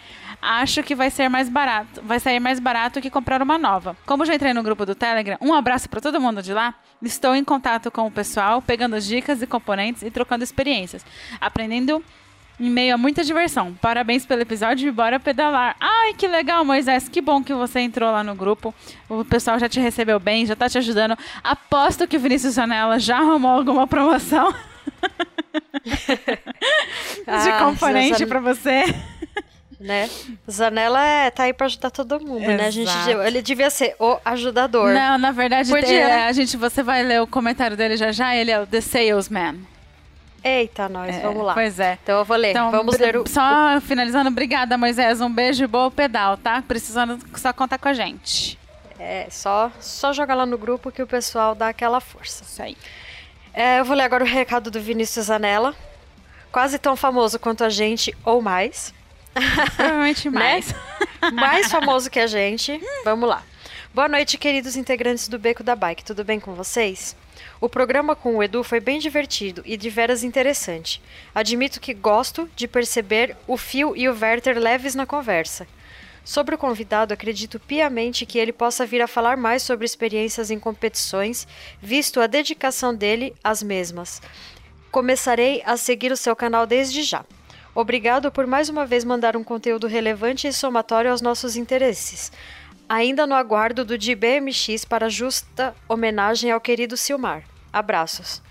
Acho que vai ser mais barato, vai sair mais barato que comprar uma nova. Como já entrei no grupo do Telegram, um abraço para todo mundo de lá. Estou em contato com o pessoal, pegando dicas e componentes e trocando experiências, aprendendo em meio a muita diversão. Parabéns pelo episódio e bora pedalar. Ai, que legal, Moisés. Que bom que você entrou lá no grupo. O pessoal já te recebeu bem, já tá te ajudando. Aposto que o Vinícius Janela já arrumou alguma promoção de Ah, componente Zan- para você. Né? Zanella é, tá aí pra ajudar todo mundo, né? A gente, Exato. ele devia ser o ajudador. Não, na verdade, Podia, é, né? a gente, você vai ler o comentário dele já já. Ele é o The Salesman. Eita, nós, É, vamos lá. Pois é. Então eu vou ler. Então, vamos ler o. Só finalizando, obrigada, Moisés. Um beijo e bom pedal, tá? Precisando só contar com a gente. É, só, só jogar lá no grupo que o pessoal dá aquela força. Isso aí. É, eu vou ler agora o recado do Vinícius Zanella. Quase tão famoso quanto a gente, ou mais. Provavelmente Né? mais. mais famoso que a gente. Vamos lá. Boa noite, queridos integrantes do Beco da Bike. Tudo bem com vocês? O programa com o Edu foi bem divertido e de veras interessante. Admito que gosto de perceber o Fio e o Werther leves na conversa. Sobre o convidado, acredito piamente que ele possa vir a falar mais sobre experiências em competições, visto a dedicação dele às mesmas. Começarei a seguir o seu canal desde já. Obrigado por mais uma vez mandar um conteúdo relevante e somatório aos nossos interesses. Ainda no aguardo do DBMX para justa homenagem ao querido Silmar. Abraços.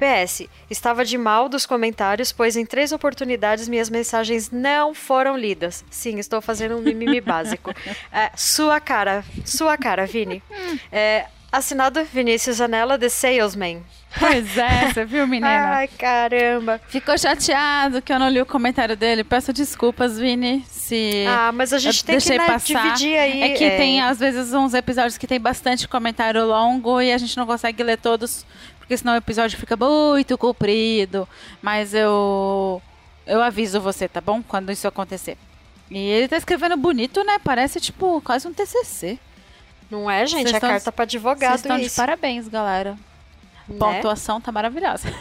PS, estava de mal dos comentários, pois em três oportunidades minhas mensagens não foram lidas. Sim, estou fazendo um mimimi básico. É, sua cara, sua cara, Vini. É, assinado Vinícius Anela, The Salesman. Pois é, você viu, menina? Ai, caramba. Ficou chateado que eu não li o comentário dele. Peço desculpas, Vini, se. Ah, mas a gente tem que né, passar. dividir aí. É que é, tem, às vezes, uns episódios que tem bastante comentário longo e a gente não consegue ler todos, porque senão o episódio fica muito comprido. Mas eu. Eu aviso você, tá bom? Quando isso acontecer. E ele tá escrevendo bonito, né? Parece, tipo, quase um TCC. Não é, gente? Vocês É carta pra Vocês advogado estão de parabéns, galera. né? Pontuação tá maravilhosa.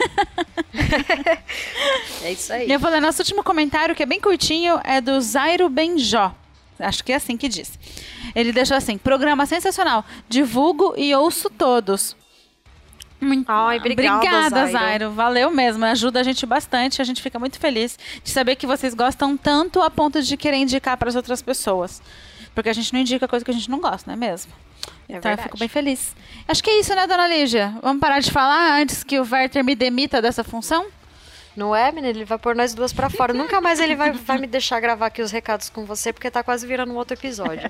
É isso aí. E eu vou ler nosso último comentário, que é bem curtinho, é do Zairo Benjó. Acho que é assim que diz. Ele deixou assim: programa sensacional. Divulgo e ouço todos. Muito Ai, obrigada, Zairo. Zairo. Valeu mesmo. Ajuda a gente bastante. A gente fica muito feliz de saber que vocês gostam tanto a ponto de querer indicar para as outras pessoas. Porque a gente não indica coisa que a gente não gosta, não é mesmo? É então eu verdade. fico bem feliz. Acho que é isso, né, dona Lígia? Vamos parar de falar antes que o Werther me demita dessa função? Não é, menina? Ele vai pôr nós duas pra fora. Nunca mais ele vai, vai me deixar gravar aqui os recados com você, porque tá quase virando um outro episódio.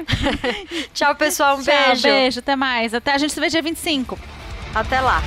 Tchau, pessoal. Um Tchau, beijo. beijo, até mais. Até a gente se vê dia 25. Até lá.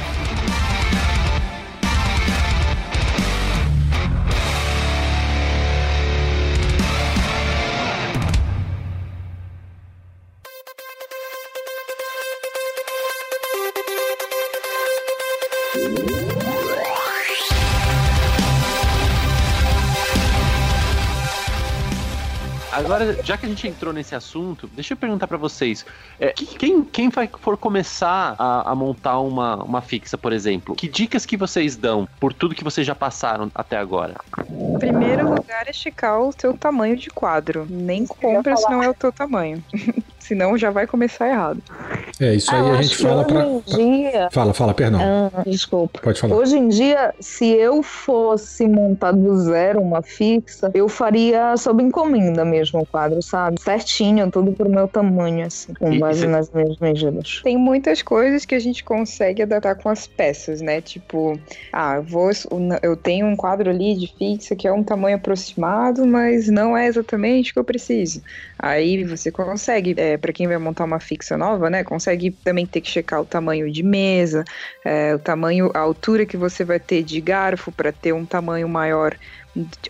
Agora, já que a gente entrou nesse assunto, deixa eu perguntar pra vocês. é, que- quem, quem vai, for começar a, a montar uma, uma fixa, por exemplo, que dicas que vocês dão por tudo que vocês já passaram até agora? Em primeiro lugar é checar o teu tamanho de quadro. Nem compra se não é o teu tamanho. Senão já vai começar errado. É, isso aí Ah, a gente fala pra. Hoje em dia. Fala, fala, perdão. Ah, desculpa. Pode falar. Hoje em dia, se eu fosse montar do zero uma fixa, eu faria sob encomenda mesmo o quadro, sabe? Certinho, tudo pro meu tamanho, assim, com base nas minhas medidas. Tem muitas coisas que a gente consegue adaptar com as peças, né? Tipo, ah, eu, vou, eu tenho um quadro ali de fixa que é um tamanho aproximado, mas não é exatamente o que eu preciso. Aí você consegue, é, para quem vai montar uma fixa nova, né? Consegue também ter que checar o tamanho de mesa, é, o tamanho, a altura que você vai ter de garfo para ter um tamanho maior,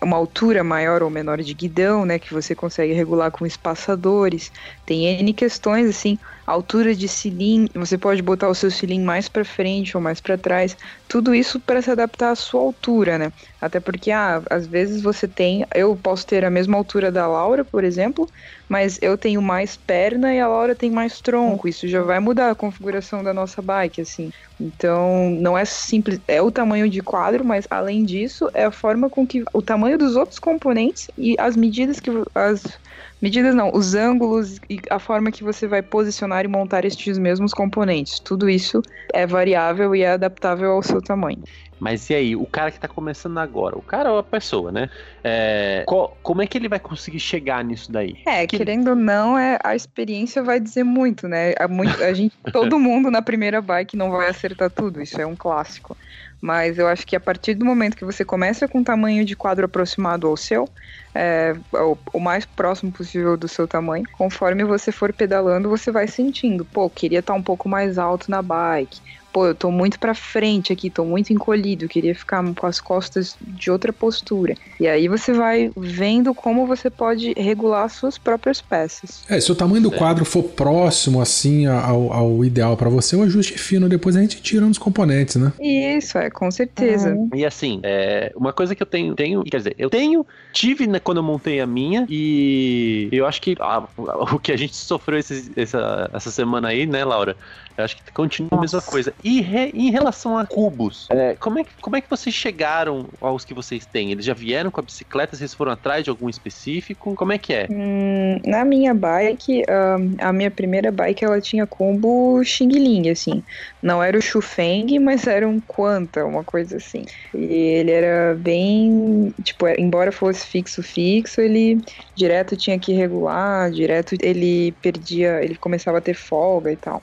uma altura maior ou menor de guidão, né? Que você consegue regular com espaçadores. Tem N questões, assim, altura de cilindro, você pode botar o seu cilindro mais para frente ou mais para trás, tudo isso para se adaptar à sua altura, né? Até porque, ah, às vezes você tem, eu posso ter a mesma altura da Laura, por exemplo, mas eu tenho mais perna e a Laura tem mais tronco, isso já vai mudar a configuração da nossa bike, assim. Então, não é simples, é o tamanho de quadro, mas além disso, é a forma com que o tamanho dos outros componentes e as medidas que as Medidas não, os ângulos e a forma que você vai posicionar e montar estes mesmos componentes. Tudo isso é variável e é adaptável ao seu tamanho. Mas e aí, o cara que tá começando agora, o cara ou a pessoa, né? É, qual- como é que ele vai conseguir chegar nisso daí? É, Que- querendo ou não, é, a experiência vai dizer muito, né? A, muito, a gente, todo mundo na primeira bike não vai acertar tudo, isso é um clássico. Mas eu acho que a partir do momento que você começa com um tamanho de quadro aproximado ao seu, é, o, o mais próximo possível do seu tamanho, conforme você for pedalando, você vai sentindo, pô, queria estar um pouco mais alto na bike. Pô, eu tô muito pra frente aqui, tô muito encolhido, queria ficar com as costas de outra postura. E aí você vai vendo como você pode regular as suas próprias peças. É, se o tamanho do quadro for próximo, assim, ao, ao ideal pra você, o ajuste fino, depois a gente tira uns componentes, né? Isso, é, com certeza. E assim, é, uma coisa que eu tenho, tenho, quer dizer, eu tenho, tive né, quando eu montei a minha, e eu acho que ah, o que a gente sofreu esses- essa, essa semana aí, né, Laura? Eu acho que continua a mesma coisa. E re- em relação a cubos, é, como, é que, como é que vocês chegaram aos que vocês têm? Eles já vieram com a bicicleta? Vocês foram atrás de algum específico? Como é que é? Hum, na minha bike, ahn, a minha primeira bike, ela tinha combo Xing Ling, assim. Não era o Shufeng, mas era um Quanta, uma coisa assim. E ele era bem, tipo, é- embora fosse fixo fixo, ele direto tinha que regular, direto ele perdia, ele começava a ter folga e tal.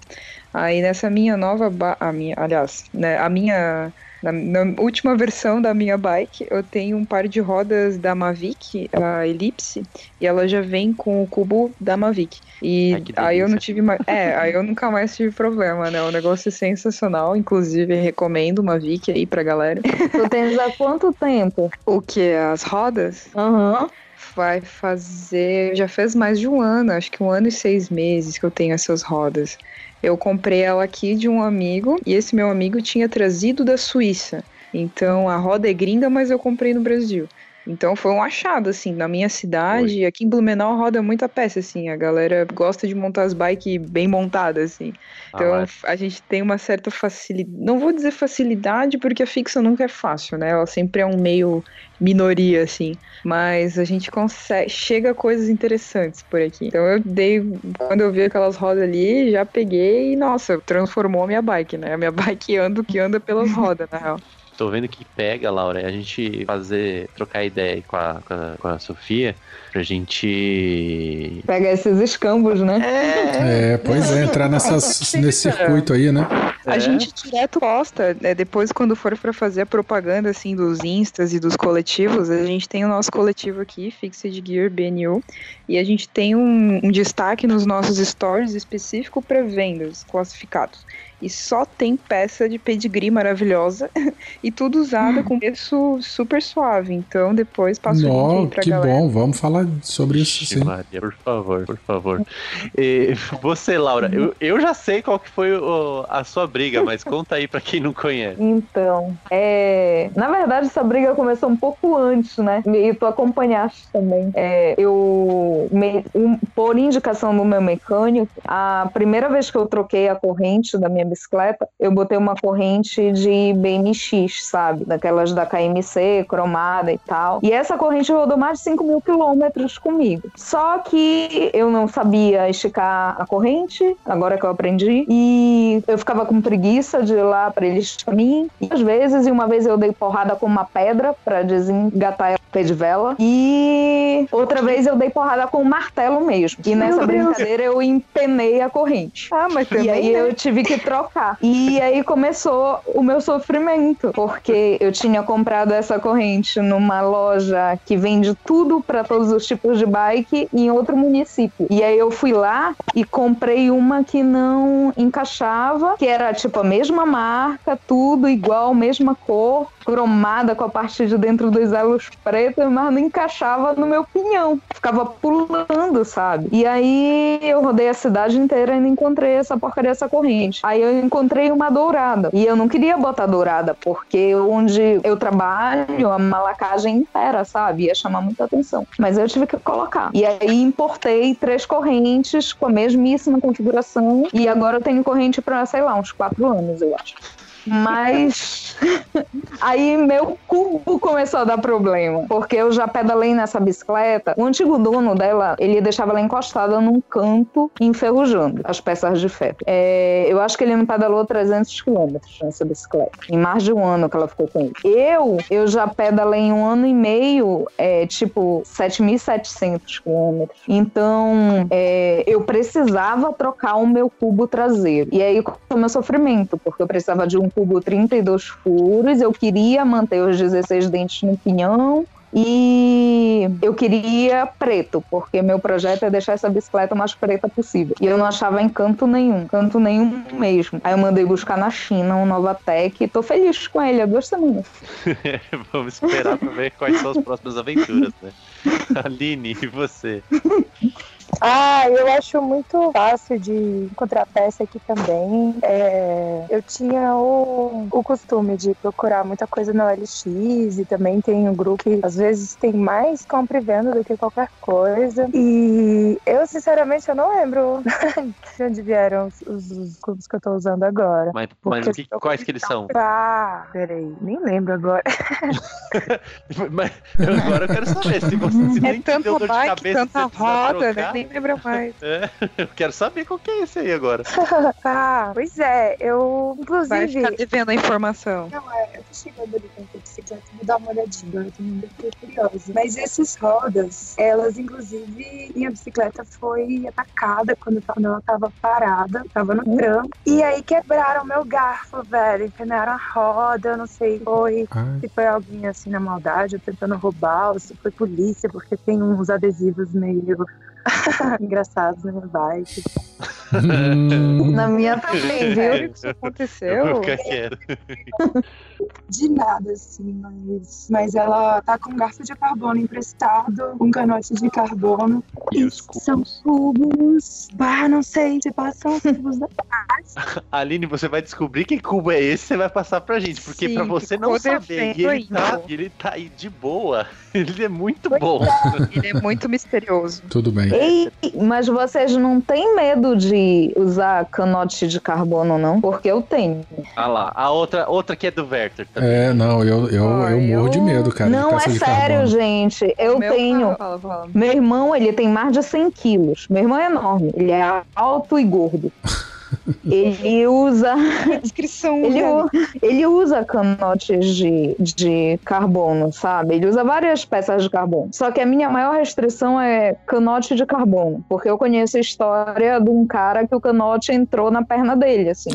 Aí nessa minha nova, ba a minha, aliás, né, a minha na, na última versão da minha bike, eu tenho um par de rodas da Mavic, a Ellipse, e ela já vem com o cubo da Mavic. E Ai, aí eu não tive mais. É, aí eu nunca mais tive problema, né? O negócio é sensacional. Inclusive, recomendo uma Mavic aí pra galera. Tu tens há quanto tempo? O que? As rodas? Aham. Vai fazer. Já fez mais de um ano, acho que um ano e seis meses que eu tenho essas rodas. Eu comprei ela aqui de um amigo e esse meu amigo tinha trazido da Suíça. Então a roda é gringa, mas eu comprei no Brasil. Então foi um achado, assim, na minha cidade. Aqui em Blumenau roda muita peça, assim. A galera gosta de montar as bikes bem montadas, assim. Então Ah, a gente tem uma certa facilidade. Não vou dizer facilidade, porque a fixa nunca é fácil, né? Ela sempre é um meio minoria, assim. Mas a gente consegue. Chega a coisas interessantes por aqui. Então eu dei. Quando eu vi aquelas rodas ali, já peguei e, nossa, transformou a minha bike, né? A minha bike anda que anda pelas rodas, na real. Tô vendo que pega, Laura, é a gente fazer, trocar ideia aí com a, com a, com a Sofia, pra gente. Pega esses escambos, né? É, pois é, entrar nessas, nesse circuito aí, né? A É. gente direto posta, né, depois quando for pra fazer a propaganda assim dos instas e dos coletivos, a gente tem o nosso coletivo aqui, Fixed Gear BNU, e a gente tem um, um destaque nos nossos stories específico para vendas classificados. E só tem peça de pedigree maravilhosa e tudo usada com preço super suave. Então depois passo o link pra que galera. bom, vamos falar sobre isso sim. Maria, por favor, por favor. E você, Laura, eu, eu já sei qual que foi o- a sua briga, mas conta aí pra quem não conhece. Então, é... na verdade, essa briga começou um pouco antes, né? E tu acompanhaste também. É, eu, me- um- por indicação do meu mecânico, a primeira vez que eu troquei a corrente da minha bicicleta, eu botei uma corrente de BMX, sabe? Daquelas da KMC, cromada e tal. E essa corrente rodou mais de 5 mil quilômetros comigo. Só que eu não sabia esticar a corrente, agora que eu aprendi, e eu ficava com preguiça de ir lá para eles pra mim. E às vezes, e uma vez eu dei porrada com uma pedra para desengatar a pé de vela, e outra vez eu dei porrada com um martelo mesmo. E nessa Meu Deus. brincadeira eu empenei a corrente. Ah, mas também. E aí né? eu tive que trocar. E aí começou o meu sofrimento, porque eu tinha comprado essa corrente numa loja que vende tudo para todos os tipos de bike em outro município. E aí eu fui lá e comprei uma que não encaixava, que era tipo a mesma marca, tudo igual, mesma cor, cromada com a parte de dentro dos elos pretos, mas não encaixava no meu pinhão. Ficava pulando, sabe? E aí eu rodei a cidade inteira e não encontrei essa porcaria dessa corrente. Aí eu encontrei uma dourada. E eu não queria botar dourada, porque onde eu trabalho, a malacagem inteira, sabe? Ia chamar muita atenção. Mas eu tive que colocar. E aí importei três correntes com a mesmíssima configuração. E agora eu tenho corrente para, sei lá, uns quatro anos, eu acho. Mas aí meu cubo começou a dar problema, porque eu já pedalei nessa bicicleta. O antigo dono dela, ele deixava ela encostada num canto, enferrujando as peças de ferro. É, eu acho que ele não pedalou 300 quilômetros nessa bicicleta, em mais de um ano que ela ficou com ele. Eu, eu já pedalei em um ano e meio, é, tipo 7.700 quilômetros. Então, é, eu precisava trocar o meu cubo traseiro. E aí começou o meu sofrimento, porque eu precisava de um cubo 32 furos, eu queria manter os 16 dentes no pinhão. E eu queria preto, porque meu projeto é deixar essa bicicleta o mais preta possível. E eu não achava encanto nenhum, canto nenhum mesmo. Aí eu mandei buscar na China um Novatec e tô feliz com ele há duas semanas. Vamos esperar pra ver quais são as próximas aventuras, né? Aline, e você? Ah, eu acho muito fácil de encontrar peça aqui também. É, eu tinha o, o costume de procurar muita coisa no LX e também tem um grupo que às vezes tem mais compra e venda do que qualquer coisa. E eu, sinceramente, eu não lembro de onde vieram os, os, os clubes que eu tô usando agora. Mas, mas que- quais que eles são? Ah, peraí, nem lembro agora. Mas agora eu quero saber se você se É nem te deu tanta dor de cabeça, tanta roda, né? Nem lembra mais. É, eu quero saber qual que é esse aí agora. ah, pois é, eu, Vai inclusive. ficar devendo a informação. Não, é, eu tô chegando ali com a bicicleta, vou dar uma olhadinha, eu tô muito curiosa. Mas essas rodas, elas, inclusive, minha bicicleta foi atacada quando, quando ela tava parada, tava no trampo. E aí quebraram meu garfo, velho. Empenaram a roda, eu não sei se foi, se foi alguém assim na maldade, ou tentando roubar, ou se foi polícia, porque tem uns adesivos meio engraçados na minha bike. Hum, Na minha também, viu? Isso Eu vou aconteceu? ficar quieto. De nada, assim, mas, mas ela tá com garfo de carbono emprestado, um canote de carbono. E os são cubos? cubos. Bah, não sei, se passam os cubos da Aline, você vai descobrir que cubo é esse, você vai passar pra gente. Porque Sim, pra você não saber, e ele, tá, ele tá aí de boa, ele é muito bom. Ele é muito misterioso. tudo bem. Ei, mas vocês não têm medo de usar canote de carbono, não? Porque eu tenho. Ah lá, a outra, outra que é do Werther também. É, não, eu, eu, Ah, eu morro de eu- medo, cara. de não, é de sério, carbono. gente. Eu Meu tenho. Fala, fala. Meu irmão, ele tem mais de 100 quilos. Meu irmão é enorme. Ele é alto e gordo. Ele usa, Descrição. ele, ele usa canotes de, de carbono, sabe? Ele usa várias peças de carbono. Só que a minha maior restrição é canote de carbono. Porque eu conheço a história de um cara que o canote entrou na perna dele, assim.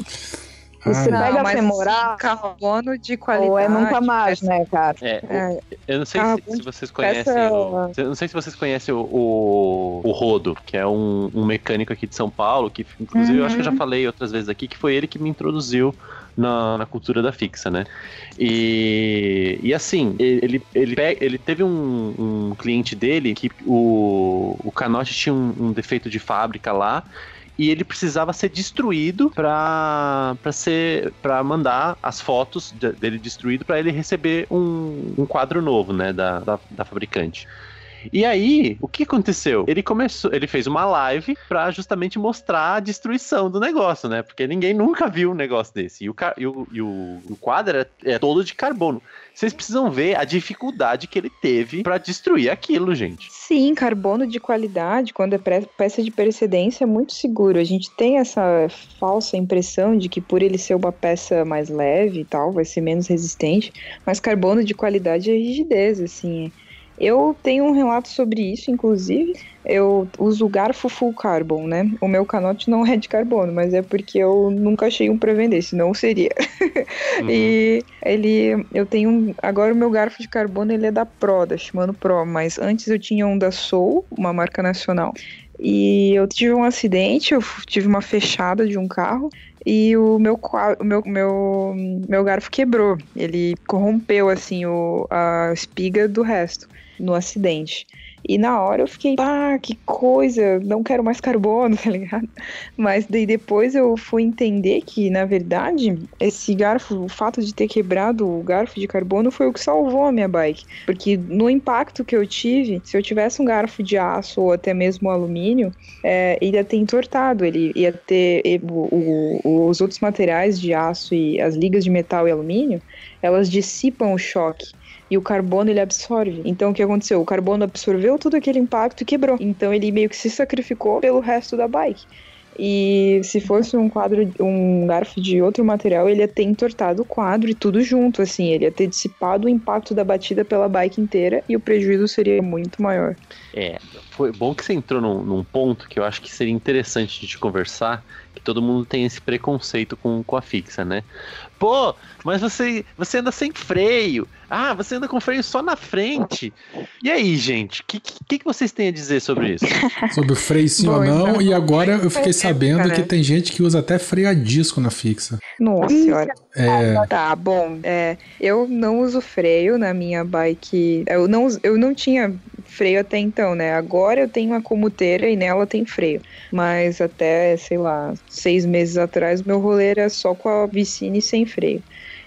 E se Ai. pega femoral, assim, carbono de qualidade. ou é nunca mais, né, cara? É, É, eu não sei Ah, se, se vocês conhecem o, eu não sei se vocês conhecem o, o, o Rodo, que é um, um mecânico aqui de São Paulo, que inclusive eu acho que eu já falei outras vezes aqui, que foi ele que me introduziu na, na cultura da fixa, né? E, e assim, ele, ele, ele teve um, um cliente dele que o, o canote tinha um, um defeito de fábrica lá e ele precisava ser destruído para para ser para mandar as fotos de- dele destruído para ele receber um, um quadro novo, né, da, da, da fabricante. E aí, o que aconteceu? Ele começou, ele fez uma live pra justamente mostrar a destruição do negócio, né? Porque ninguém nunca viu um negócio desse. E o, e o, e o, o quadro é, é todo de carbono. Vocês precisam ver a dificuldade que ele teve pra destruir aquilo, gente. Sim, carbono de qualidade, quando é peça de precedência, é muito seguro. A gente tem essa falsa impressão de que por ele ser uma peça mais leve e tal, vai ser menos resistente, mas carbono de qualidade é rigidez, assim. Eu tenho um relato sobre isso, inclusive. Eu uso garfo full carbon, né? O meu canote não é de carbono, mas é porque eu nunca achei um pra vender, senão seria. Uhum. E ele, eu tenho, um- agora o meu garfo de carbono ele é da Pro, da Shimano Pro, mas antes eu tinha um da Soul, uma marca nacional. E eu tive um acidente, eu tive uma fechada de um carro e o meu, o meu, meu, meu garfo quebrou. Ele corrompeu, assim, o, a espiga do resto no acidente. E na hora eu fiquei, pá, que coisa, não quero mais carbono, tá ligado? Mas daí depois eu fui entender que, na verdade, esse garfo, o fato de ter quebrado o garfo de carbono foi o que salvou a minha bike. Porque no impacto que eu tive, se eu tivesse um garfo de aço ou até mesmo alumínio, é, ia ter entortado, ele ia ter o- o- os outros materiais de aço e as ligas de metal e alumínio, elas dissipam o choque. E o carbono ele absorve. Então o que aconteceu? O carbono absorveu todo aquele impacto e quebrou. Então ele meio que se sacrificou pelo resto da bike. E se fosse um quadro, um garfo de outro material, ele ia ter entortado o quadro e tudo junto, assim, ele ia ter dissipado o impacto da batida pela bike inteira e o prejuízo seria muito maior. É, foi bom que você entrou num, num ponto que eu acho que seria interessante de conversar, todo mundo tem esse preconceito com, com a fixa, né? Pô, mas você, você anda sem freio. Ah, você anda com freio só na frente. E aí, gente, o que, que, que vocês têm a dizer sobre isso? Sobre o freio sim Bom, ou não, então, e agora eu fiquei sabendo né? que tem gente que usa até freio a disco na fixa. Nossa senhora. É, Tá, bom. É, eu não uso freio na minha bike. Eu não, eu não tinha freio até então, né? Agora eu tenho uma comuteira e nela tem freio. Mas até, sei lá, seis meses atrás, meu rolê era só com a Vicine sem freio.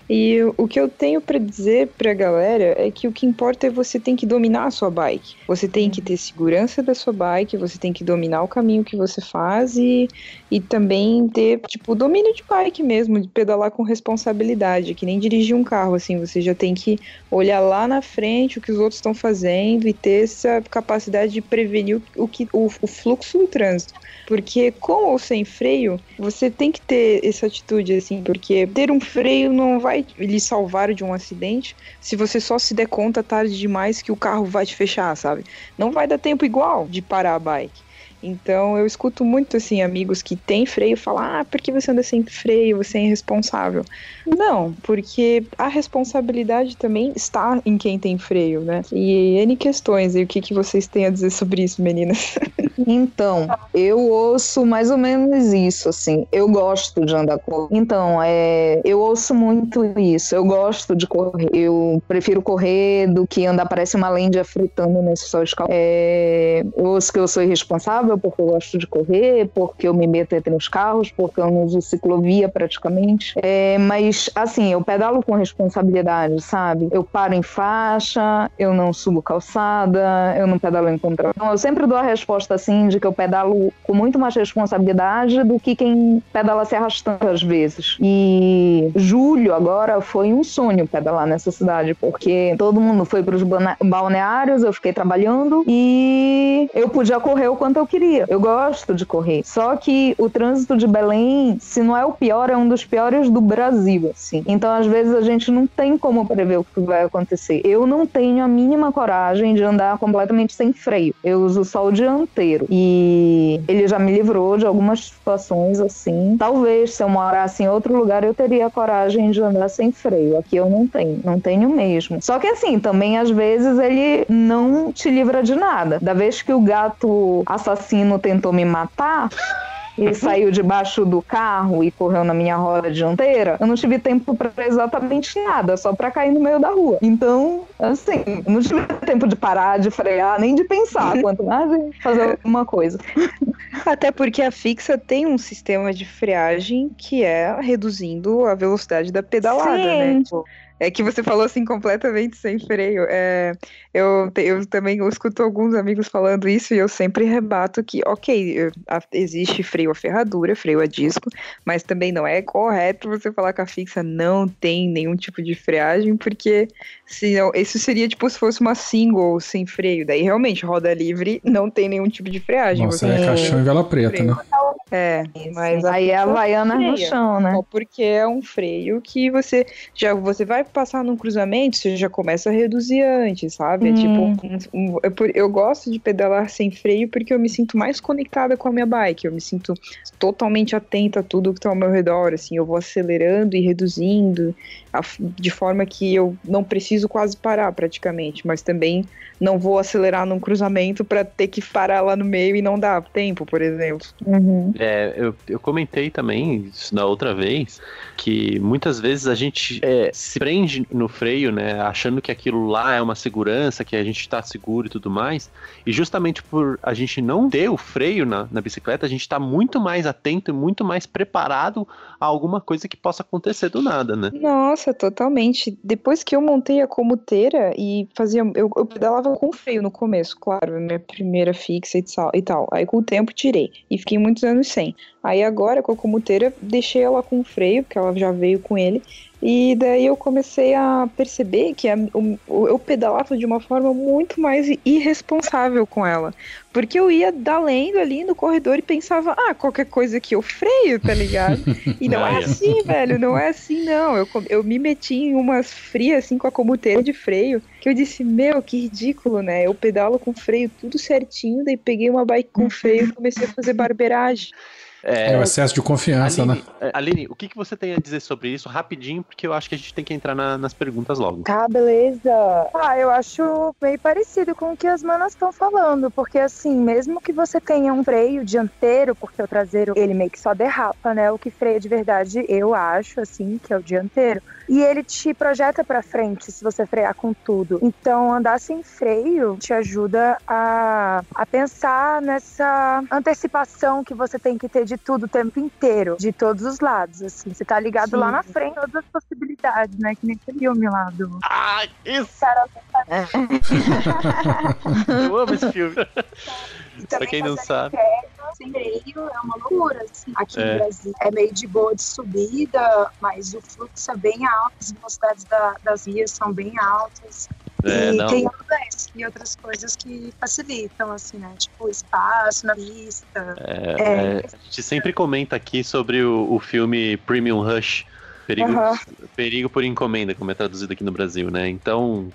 E o que eu tenho para dizer pra galera é que o que importa é você tem que dominar a sua bike. Você tem que ter segurança da sua bike, você tem que dominar o caminho que você faz e, e também ter, tipo, domínio de bike mesmo, de pedalar com responsabilidade, que nem dirigir um carro, assim, você já tem que olhar lá na frente o que os outros estão fazendo e ter essa capacidade de prevenir o, que, o, o fluxo do trânsito. Porque com ou sem freio, você tem que ter essa atitude, assim, porque ter um freio não vai lhe salvar de um acidente se você só se der conta tarde demais que o carro vai te fechar, sabe? Não vai dar tempo igual de parar a bike. Então eu escuto muito assim amigos que têm freio falar: "Ah, porque você anda sem freio, você é irresponsável". Não, porque a responsabilidade também está em quem tem freio, né? E N questões, e o que que vocês têm a dizer sobre isso, meninas? Então, eu ouço mais ou menos isso, assim. Eu gosto de andar com. Então, é, eu ouço muito isso. Eu gosto de correr. Eu prefiro correr do que andar parece uma lêndia fritando nesse sol escaldado. É, eu ouço que eu sou irresponsável porque eu gosto de correr, porque eu me meto entre os carros, porque eu não uso ciclovia praticamente. É, mas, assim, eu pedalo com responsabilidade, sabe? Eu paro em faixa, eu não subo calçada, eu não pedalo em contramão. Eu sempre dou a resposta assim de que eu pedalo com muito mais responsabilidade do que quem pedala se arrastando às vezes. E julho agora foi um sonho pedalar nessa cidade, porque todo mundo foi para os balneários, eu fiquei trabalhando e eu podia correr o quanto eu queria. Eu gosto de correr. Só que o trânsito de Belém, se não é o pior, é um dos piores do Brasil, assim. Então, às vezes, a gente não tem como prever o que vai acontecer. Eu não tenho a mínima coragem de andar completamente sem freio. Eu uso só o dianteiro. E ele já me livrou de algumas situações assim. Talvez se eu morasse em outro lugar eu teria coragem de andar sem freio. Aqui eu não tenho, não tenho mesmo. Só que assim, também às vezes ele não te livra de nada. Da vez que o gato assassino tentou me matar, e saiu debaixo do carro e correu na minha roda dianteira, eu não tive tempo para exatamente nada, só para cair no meio da rua. Então, assim, eu não tive tempo de parar, de frear, nem de pensar, quanto mais de fazer alguma coisa. Até porque a fixa tem um sistema de freagem que é reduzindo a velocidade da pedalada, né? Sim. Tipo, É que você falou assim completamente sem freio. É, eu, eu também eu escuto alguns amigos falando isso e eu sempre rebato que, ok, existe freio a ferradura, freio a disco, mas também não é correto você falar que a fixa não tem nenhum tipo de freagem, porque senão, isso seria tipo se fosse uma single sem freio. Daí realmente, roda livre não tem nenhum tipo de freagem. Nossa, você é caixão e vela preta, freio. né? É, mas Aí é a fixa Havaiana no chão, né? Só porque é um freio que você já você vai passar num cruzamento, você já começa a reduzir antes, sabe? É Hum. tipo, um- um- é por- eu gosto de pedalar sem freio porque eu me sinto mais conectada com a minha bike, eu me sinto totalmente atenta a tudo que tá ao meu redor, assim, eu vou acelerando e reduzindo, de forma que eu não preciso quase parar praticamente, mas também não vou acelerar num cruzamento para ter que parar lá no meio e não dar tempo, por exemplo. Uhum. É, eu, eu comentei também isso na outra vez, que muitas vezes a gente é, se prende no freio, né, achando que aquilo lá é uma segurança, que a gente está seguro e tudo mais, e justamente por a gente não ter o freio na, na bicicleta, a gente está muito mais atento e muito mais preparado a alguma coisa que possa acontecer do nada, né? Nossa, totalmente. Depois que eu montei a comuteira e fazia. Eu, eu pedalava com freio no começo, claro, minha primeira fixa e tal. Aí com o tempo tirei. E fiquei muitos anos sem. Aí agora com a comuteira, deixei ela com freio, porque ela já veio com ele. E daí eu comecei a perceber que eu pedalava de uma forma muito mais irresponsável com ela. Porque eu ia dalendo ali no corredor e pensava, ah, qualquer coisa que eu freio, tá ligado? E não é é. assim, velho, não é assim, não. Eu, eu me meti em umas frias, assim, com a comuteira de freio, que eu disse, meu, que ridículo, né? Eu pedalo com freio tudo certinho, daí peguei uma bike com freio e comecei a fazer barbeiragem. É, o excesso de confiança, Aline, né? é, Aline, o que, que você tem a dizer sobre isso rapidinho, porque eu acho que a gente tem que entrar na- nas perguntas logo. Tá, beleza. Ah, eu acho meio parecido com o que as manas estão falando, porque assim, mesmo que você tenha um freio dianteiro, porque o traseiro ele meio que só derrapa, né? O que freia de verdade, eu acho, assim, que é o dianteiro. E ele te projeta pra frente se você frear com tudo. Então, andar sem freio te ajuda a, a pensar nessa antecipação que você tem que ter de tudo o tempo inteiro, de todos os lados, assim. Você tá ligado Sim. lá na frente, todas as possibilidades, né? Que nem aquele filme lá do... Ah, isso! Cara, Eu amo esse filme. pra Também quem não sabe. freio é uma loucura, assim. Aqui É. no Brasil é meio de boa de subida, mas o fluxo é bem alto, as velocidades da- das vias são bem altas. É, e não. tem ambulância e outras coisas que facilitam, assim, né? Tipo, espaço na pista. É, É. é, a gente sempre comenta aqui sobre o, o filme Premium Rush, Perigo, Aham. Perigo por Encomenda, como é traduzido aqui no Brasil, né? Então,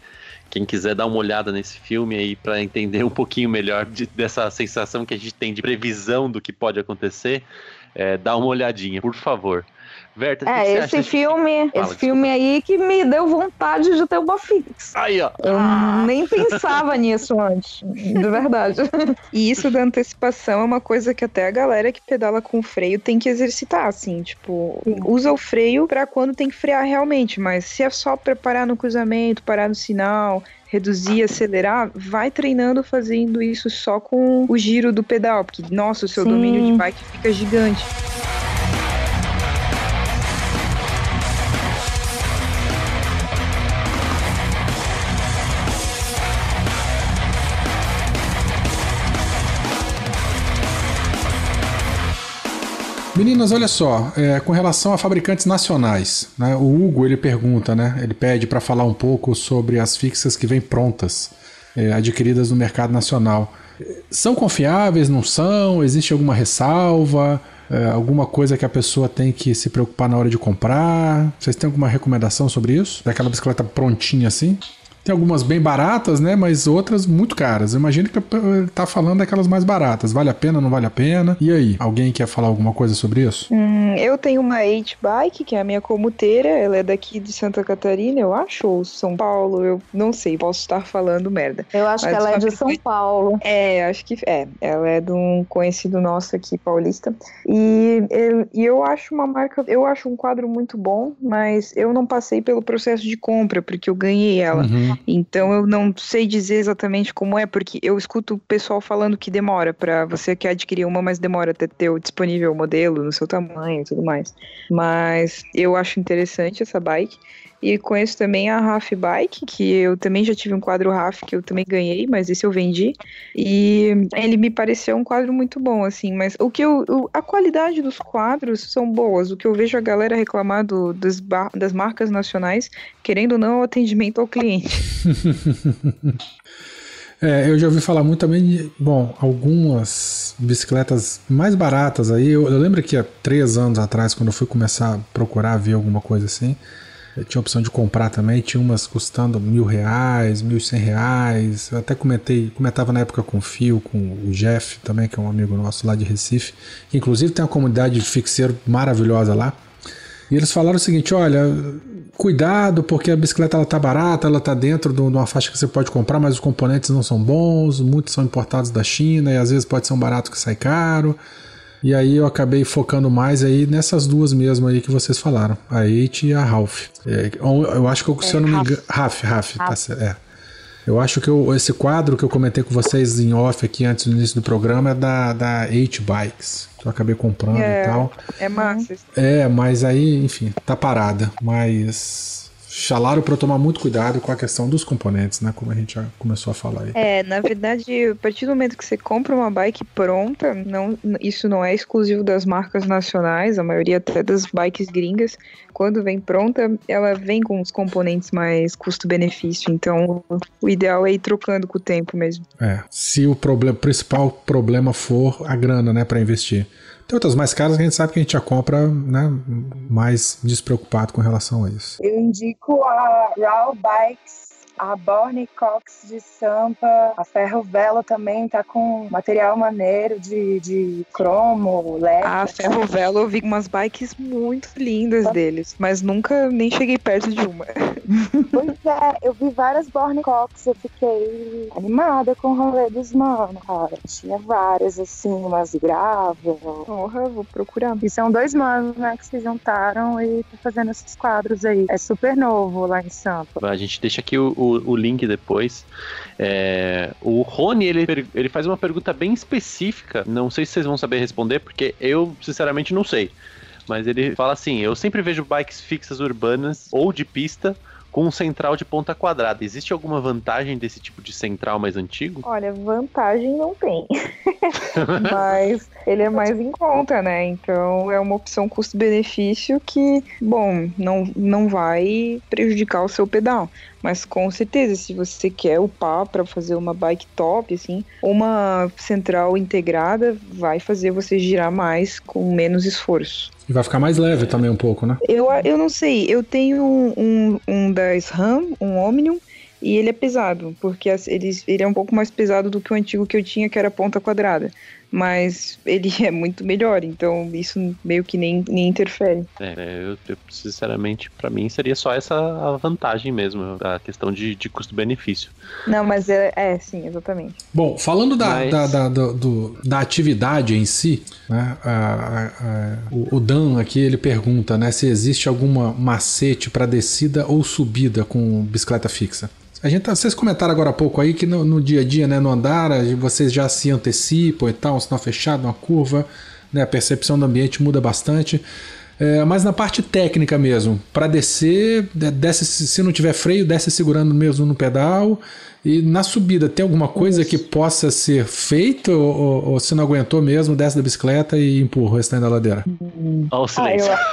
quem quiser dar uma olhada nesse filme aí para entender um pouquinho melhor de- dessa sensação que a gente tem de previsão do que pode acontecer, é, dá uma olhadinha, por favor. Verta, É, esse acha de- filme, Fala, esse filme aí que me deu vontade de ter uma Fix. Aí, ó. Eu nem pensava nisso antes, de verdade. E isso da antecipação é uma coisa que até a galera que pedala com freio tem que exercitar, assim, tipo, usa o freio pra quando tem que frear realmente, mas se é só preparar no cruzamento, parar no sinal, reduzir, acelerar, vai treinando fazendo isso só com o giro do pedal, porque, nossa, o seu Sim. domínio de bike fica gigante. Meninas, olha só, é, com relação a fabricantes nacionais, né, o Hugo ele pergunta, né, ele pede para falar um pouco sobre as fixas que vêm prontas, é, adquiridas no mercado nacional. São confiáveis? Não são? Existe alguma ressalva? É, alguma coisa que a pessoa tem que se preocupar na hora de comprar? Vocês têm alguma recomendação sobre isso? Daquela bicicleta prontinha assim? Tem algumas bem baratas, né? Mas outras muito caras. Eu imagino que ele tá falando daquelas mais baratas. Vale a pena, não vale a pena? E aí, alguém quer falar alguma coisa sobre isso? Hum, eu tenho uma H-Bike, que é a minha comuteira, ela é daqui de Santa Catarina, eu acho, ou São Paulo, eu não sei, posso estar falando merda. Eu acho Mas que ela é de São fabricante- Paulo. É, acho que é. Ela é de um conhecido nosso aqui, paulista. E eu, e eu acho uma marca, eu acho um quadro muito bom, mas eu não passei pelo processo de compra, porque eu ganhei ela. Uhum. Então eu não sei dizer exatamente como é, porque eu escuto o pessoal falando que demora para você quer adquirir uma, mas demora até ter o disponível modelo no seu tamanho e tudo mais. Mas eu acho interessante essa bike. E conheço também a Raf Bike, que eu também já tive um quadro Raf que eu também ganhei, mas esse eu vendi. E ele me pareceu um quadro muito bom, assim. Mas o que eu, o- a qualidade dos quadros são boas. O que eu vejo a galera reclamar do, das, das marcas nacionais, querendo ou não, é o atendimento ao cliente. É, eu já ouvi falar muito também de, bom, algumas bicicletas mais baratas aí. Eu, eu lembro que há três anos atrás, quando eu fui começar a procurar ver alguma coisa assim, tinha a opção de comprar também. Tinha umas custando mil reais, mil e cem reais. Eu até comentei, comentava na época com o Fio, com o Jeff também, que é um amigo nosso lá de Recife, que inclusive tem uma comunidade de fixeiro maravilhosa lá. E eles falaram o seguinte: olha, cuidado, porque a bicicleta ela tá barata, ela tá dentro de uma faixa que você pode comprar, mas os componentes não são bons, muitos são importados da China e às vezes pode ser um barato que sai caro. E aí eu acabei focando mais aí nessas duas mesmo aí que vocês falaram, a Eight e a Ralph. É, eu acho que eu, se eu não me engano, Raf, Raf, tá certo. É. Eu acho que eu- esse quadro que eu comentei com vocês em off aqui antes do início do programa é da, da Eight Bikes. Que eu acabei comprando É. e tal. É massa. É, mas aí, enfim, tá parada. Mas falaram eu tomar muito cuidado com a questão dos componentes, né? Como a gente já começou a falar aí. É, na verdade, a partir do momento que você compra uma bike pronta, não, isso não é exclusivo das marcas nacionais, a maioria até das bikes gringas, quando vem pronta, ela vem com os componentes mais custo-benefício, então o ideal é ir trocando com o tempo mesmo. É, se o problema, principal problema for a grana, né, para investir. Tem outras mais caras que a gente sabe que a gente já compra, né, mais despreocupado com relação a isso. Eu indico a Raw Bikes A Borne Cox de Sampa, a Ferro Velo também tá com material maneiro de, de cromo, LED. A Ferro Velo eu vi umas bikes muito lindas deles, mas nunca nem cheguei perto de uma. Pois é, eu vi várias Borne Cox, eu fiquei animada com o rolê dos mano, cara. Tinha várias, assim, umas gráveis. Porra, vou procurar. E são dois manos, né, que se juntaram e tá fazendo esses quadros aí. É super novo lá em Sampa. A gente deixa aqui o, o, o link depois. É, o Rony, ele, ele faz uma pergunta bem específica. Não sei se vocês vão saber responder, porque eu, sinceramente, não sei. Mas ele fala assim: eu sempre vejo bikes fixas urbanas ou de pista com um central de ponta quadrada. Existe alguma vantagem desse tipo de central mais antigo? Olha, vantagem não tem. Mas ele é mais em conta, né? Então é uma opção custo-benefício que, bom, não, não vai prejudicar o seu pedal. Mas com certeza, se você quer upar para fazer uma bike top, assim, uma central integrada vai fazer você girar mais com menos esforço. E vai ficar mais leve também um pouco, né? Eu, eu não sei, eu tenho um, um, um da SRAM, um Omnium, e ele é pesado, porque ele, ele é um pouco mais pesado do que o antigo que eu tinha, que era ponta quadrada. Mas ele é muito melhor, então isso meio que nem, nem interfere. É, eu, eu, sinceramente, pra mim seria só essa a vantagem mesmo, a questão de, de custo-benefício. Não, mas é, é sim, exatamente. Bom, falando da, Mas- da, da, do- do- da atividade em si, né, a- a- a- o, o Dan aqui ele pergunta né, se existe alguma macete para descida ou subida com bicicleta fixa. A gente, tá- vocês comentaram agora há pouco aí que no, no dia a dia, né, no andar, vocês já se antecipam e tal, um sinal fechado, uma curva, né, a percepção do ambiente muda bastante. É, mas na parte técnica mesmo, para descer, de- desce, se não tiver freio, desce segurando mesmo no pedal. E na subida, tem alguma coisa que possa ser feita? Ou, ou- ou se não aguentou mesmo, desce da bicicleta e empurra o restante da ladeira? Olha o silêncio.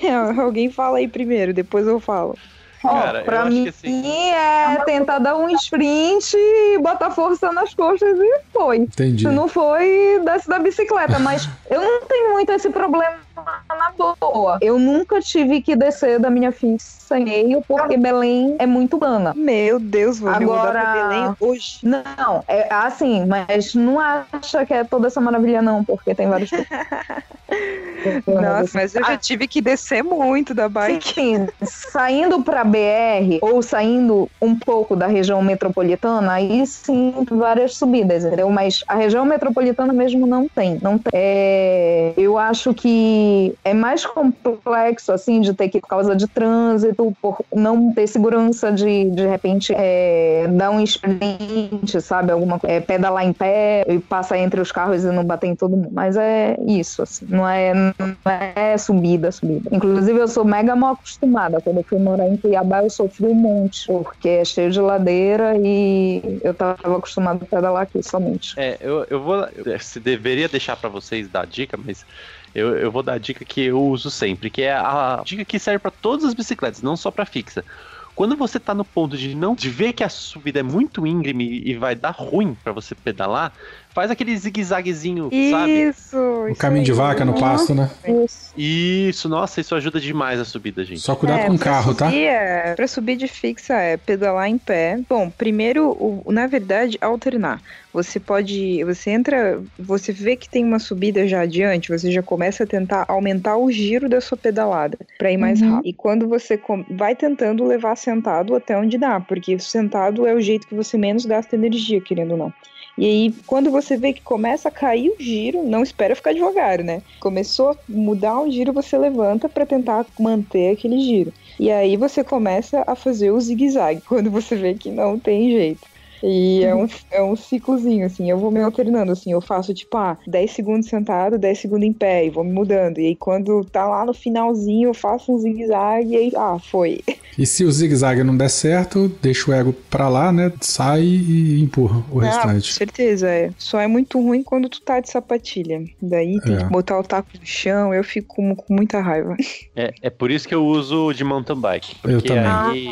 Alguém fala aí primeiro, depois eu falo. Cara, pra acho mim que assim. é tentar dar um sprint e botar força nas costas e foi. Entendi. Se não foi, desce da bicicleta. Mas eu não tenho muito esse problema na boa. Eu nunca tive que descer da minha fixa meio, porque Belém é muito plana. Meu Deus, vou me mudar pra Agora- Belém hoje. Não, é assim, mas não acha que é toda essa maravilha, não, porque tem vários. Nossa, mas eu já tive que descer muito da bike. Sim, saindo para BR ou saindo um pouco da região metropolitana, aí sim várias subidas, entendeu? Mas a região metropolitana mesmo não tem, não tem. É, eu acho que é mais complexo assim de ter que por causa de trânsito, por não ter segurança de de repente é, dar um sprint, sabe, alguma coisa, é, pedalar em pé e passar entre os carros e não bater em todo mundo. Mas é isso, assim, não é não é subida, subida. Inclusive, eu sou mega mal acostumada. Quando eu fui morar em Cuiabá, eu sofri um monte, porque é cheio de ladeira e eu tava acostumada a pedalar aqui somente. É, eu, eu vou. Você deveria deixar pra vocês dar dica, mas eu, eu vou dar a dica que eu uso sempre, que é a dica que serve pra todas as bicicletas, não só pra fixa. Quando você tá no ponto de não de ver que a subida é muito íngreme e vai dar ruim pra você pedalar, faz aquele zigue-zaguezinho, sabe? Isso, O isso caminho de vaca no pasto, né? Isso. Isso, nossa, isso ajuda demais a subida, gente. Só cuidado É, com o carro, tá? É, pra subir de fixa é pedalar em pé. Bom, primeiro, o- na verdade, alternar. Você pode. Você entra. Você vê que tem uma subida já adiante, você já começa a tentar aumentar o giro da sua pedalada pra ir mais Uhum. rápido. E quando você com- vai tentando levar sentado até onde dá, porque sentado é o jeito que você menos gasta energia, querendo ou não. E aí, quando você vê que começa a cair o giro, não espera ficar devagar, né? Começou a mudar o giro, você levanta pra tentar manter aquele giro. E aí você começa a fazer o zigue-zague, quando você vê que não tem jeito. E é um, é um ciclozinho, assim, eu vou me alternando, assim, eu faço tipo, ah, 10 segundos sentado, 10 segundos em pé, e vou me mudando. E aí quando tá lá no finalzinho, eu faço um zigue-zague, e aí, ah, foi. E se o zigue-zague não der certo, deixa o ego pra lá, né? Sai e empurra o Ah, com restante. certeza, é. Só é muito ruim quando tu tá de sapatilha. Daí tem É. que botar o taco no chão, eu fico com, com muita raiva. É, é por isso que eu uso de mountain bike. Eu também.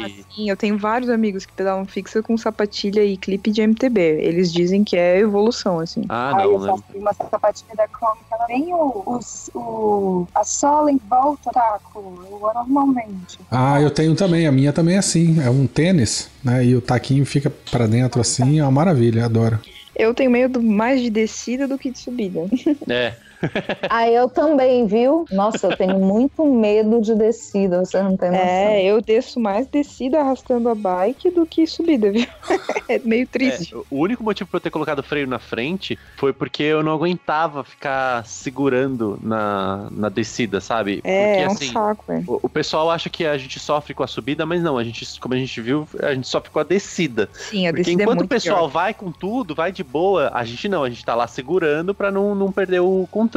aí. Sim, eu tenho vários amigos que pedalam fixa com sapatilha e, clipe de MTB. Eles dizem que é evolução, assim. Ah, Aí não, eu né? faço uma sapatilha da Chrome que ela tem o, o, o- a sola em volta, taco, eu vou normalmente. Ah, eu tenho também. A minha também é assim. É um tênis, né? E o taquinho fica pra dentro assim. É uma maravilha, adoro. Eu tenho medo mais de descida do que de subida. É. Ah, eu também, viu? Nossa, eu tenho muito medo de descida, você não tem noção. É, eu desço mais descida arrastando a bike do que subida, viu? É meio triste. É, o único motivo pra eu ter colocado o freio na frente foi porque eu não aguentava ficar segurando na, na descida, sabe? É, porque é um assim. saco, velho. O, o pessoal acha que a gente sofre com a subida, mas não, a gente, como a gente viu, a gente sofre com a descida. Sim, a Porque descida é enquanto muito o pessoal pior. vai com tudo, vai de boa, a gente não, a gente tá lá segurando pra não, não perder o controle.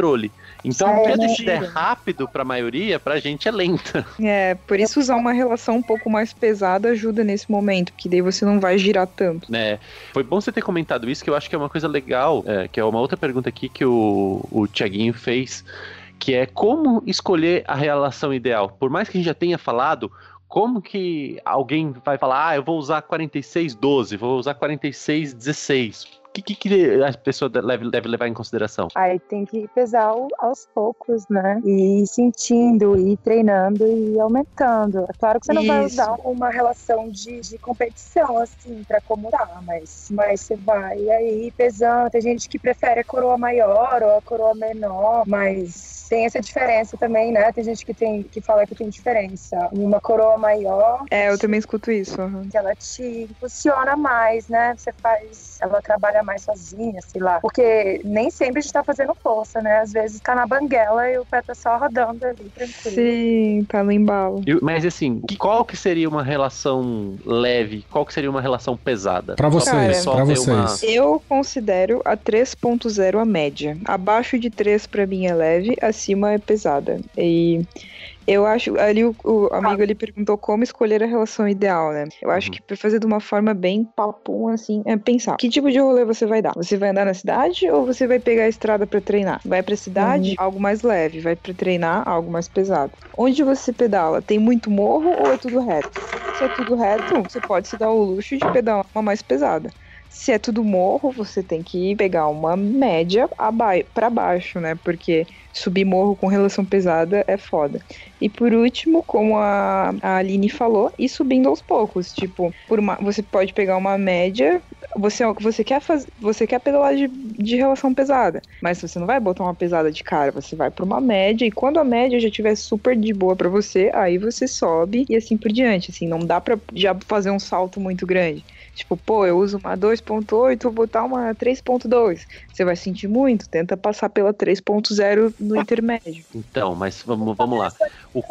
Então, É, a descida é rápido pra maioria, pra gente é lenta. É, por isso usar uma relação um pouco mais pesada ajuda nesse momento, porque daí você não vai girar tanto. né? Foi bom você ter comentado isso, que eu acho que é uma coisa legal, é, que é uma outra pergunta aqui que o, o Tiaguinho fez, que é como escolher a relação ideal. Por mais que a gente já tenha falado, como que alguém vai falar, ah, eu vou usar 4612, vou usar 4616? O que, que, que a pessoa deve, deve levar em consideração? Aí tem que pesar aos poucos, né? E ir sentindo, e ir treinando e ir aumentando. É claro que você não vai Isso. usar uma relação de, de competição, assim, pra acomodar, mas, mas você vai aí pesando. Tem gente que prefere a coroa maior ou a coroa menor, mas tem essa diferença também, né? Tem gente que, tem, que fala que tem diferença. Uma coroa maior É, eu também escuto isso. aham. que ela te impulsiona mais, né? Você faz, ela trabalha mais sozinha, sei lá. Porque nem sempre a gente tá fazendo força, né? Às vezes tá na banguela e o pé tá só rodando ali, tranquilo. Sim, tá no embalo. E- Mas assim, qual que seria uma relação leve? Qual que seria uma relação pesada? Pra Só vocês, pra ter vocês. Eu considero a 3.0 a média. Abaixo de 3 pra mim é leve, acima é pesada. E eu acho, ali o, o amigo ele perguntou como escolher a relação ideal, né? Eu acho Uhum. que pra fazer de uma forma bem papum assim, é pensar, que tipo de rolê você vai dar? Você vai andar na cidade ou você vai pegar a estrada pra treinar? Vai pra cidade, algo mais leve, vai pra treinar, algo mais pesado. Onde você pedala, tem muito morro ou é tudo reto? Se é tudo reto, você pode se dar o luxo de pedalar uma mais pesada. Se é tudo morro, você tem que pegar uma média para baixo, né? Porque subir morro com relação pesada é foda. E por último, como a, a Aline falou, ir subindo aos poucos. Tipo, por uma, você pode pegar uma média. Você, você quer fazer, você quer pedalar de, de relação pesada, mas você não vai botar uma pesada de cara, você vai para uma média e quando a média já estiver super de boa para você, aí você sobe e assim por diante, assim, não dá para já fazer um salto muito grande. Tipo, pô, eu uso uma 2.8, vou botar uma 3.2. Você vai sentir muito, tenta passar pela 3.0 no intermédio. Então, mas vamos, vamos lá. O-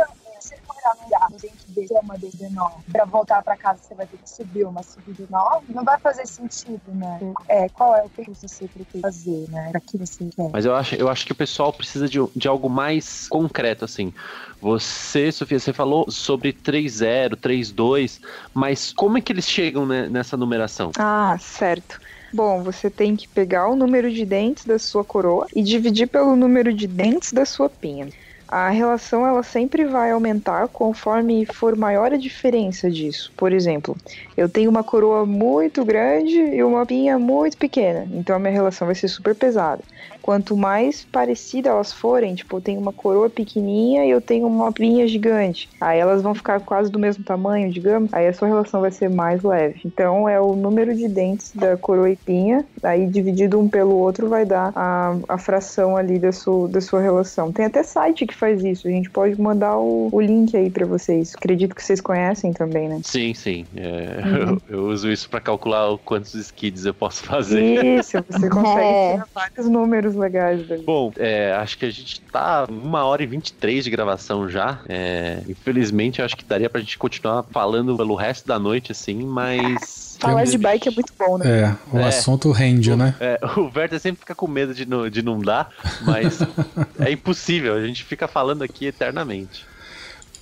Descer uma descida enorme. Pra voltar pra casa, você vai ter que subir uma subida enorme. Não vai fazer sentido, né? É, qual é o que você pretende fazer, né? Pra que você quer. Mas eu acho, eu acho que o pessoal precisa de, de algo mais concreto, assim. Você, Sofia, você falou sobre 3.0, 3.2, mas como é que eles chegam né, nessa numeração? Ah, certo. Bom, você tem que pegar o número de dentes da sua coroa e dividir pelo número de dentes da sua pinha. A relação ela sempre vai aumentar conforme for maior a diferença disso. Por exemplo, eu tenho uma coroa muito grande e uma pinha muito pequena, então a minha relação vai ser super pesada. Quanto mais parecida elas forem, tipo, eu tenho uma coroa pequenininha e eu tenho uma pinha gigante, aí elas vão ficar quase do mesmo tamanho, digamos, aí a sua relação vai ser mais leve. Então é o número de dentes da coroa e pinha, aí dividido um pelo outro vai dar a, a fração ali da sua, da sua relação. Tem até site que faz isso, a gente pode mandar o, o link aí pra vocês. Acredito que vocês conhecem também, né? Sim, sim. é, eu, eu uso isso pra calcular quantos skids eu posso fazer. Isso, você consegue É. tirar vários números legais dali. Bom, é, acho que a gente tá uma hora e 23 de gravação já. É, infelizmente, acho que daria pra gente continuar falando pelo resto da noite, assim, mas. Falar de bike é muito bom, né? É, o É. assunto rende, né? É, o Werther sempre fica com medo de não, de não dar, mas é impossível, a gente fica falando aqui eternamente.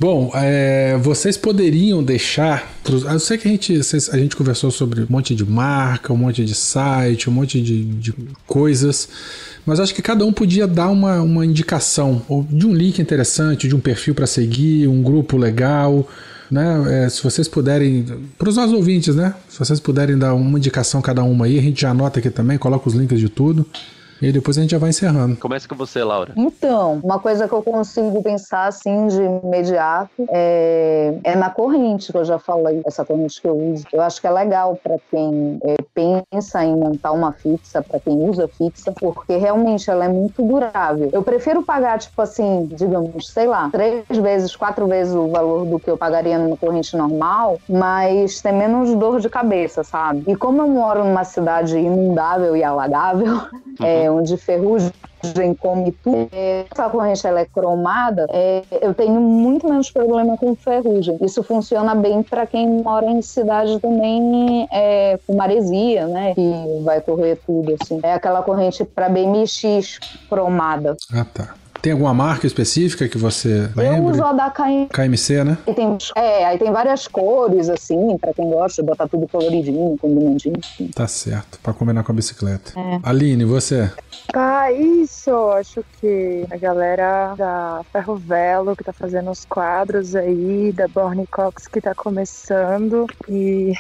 Bom, é, vocês poderiam deixar. Eu sei que a gente, a gente conversou sobre um monte de marca, um monte de site, um monte de, de coisas, mas acho que cada um podia dar uma, uma indicação de um link interessante, de um perfil para seguir, um grupo legal. né? É, se vocês puderem, para os nossos ouvintes, né? Se vocês puderem dar uma indicação cada uma aí, a gente já anota aqui também, coloca os links de tudo. E depois a gente já vai encerrando. Começa com você, Laura. Então, uma coisa que eu consigo pensar assim de imediato é, é na corrente que eu já falei, essa corrente que eu uso. Eu acho que é legal para quem é, pensa em montar uma fixa, para quem usa fixa, porque realmente ela é muito durável. Eu prefiro pagar, tipo assim, digamos, sei lá, três vezes, quatro vezes o valor do que eu pagaria numa corrente normal, mas tem menos dor de cabeça, sabe? E como eu moro numa cidade inundável e alagável, é, onde ferrugem come tudo, é, essa corrente ela é cromada, é, eu tenho muito menos problema com ferrugem. Isso funciona bem para quem mora em cidade também é, com maresia, né? Que vai correr tudo assim. É aquela corrente para BMX cromada. Ah, tá. Tem alguma marca específica que você Eu lembra? uso a da KM. KMC, né? Aí tem, é, aí tem várias cores, assim, pra quem gosta de botar tudo coloridinho, combinandinho. assim. Tá certo, pra combinar com a bicicleta. É. Aline, você? Ah, isso, eu acho que a galera da Ferro Velo que tá fazendo os quadros aí, da Borne Cox que tá começando e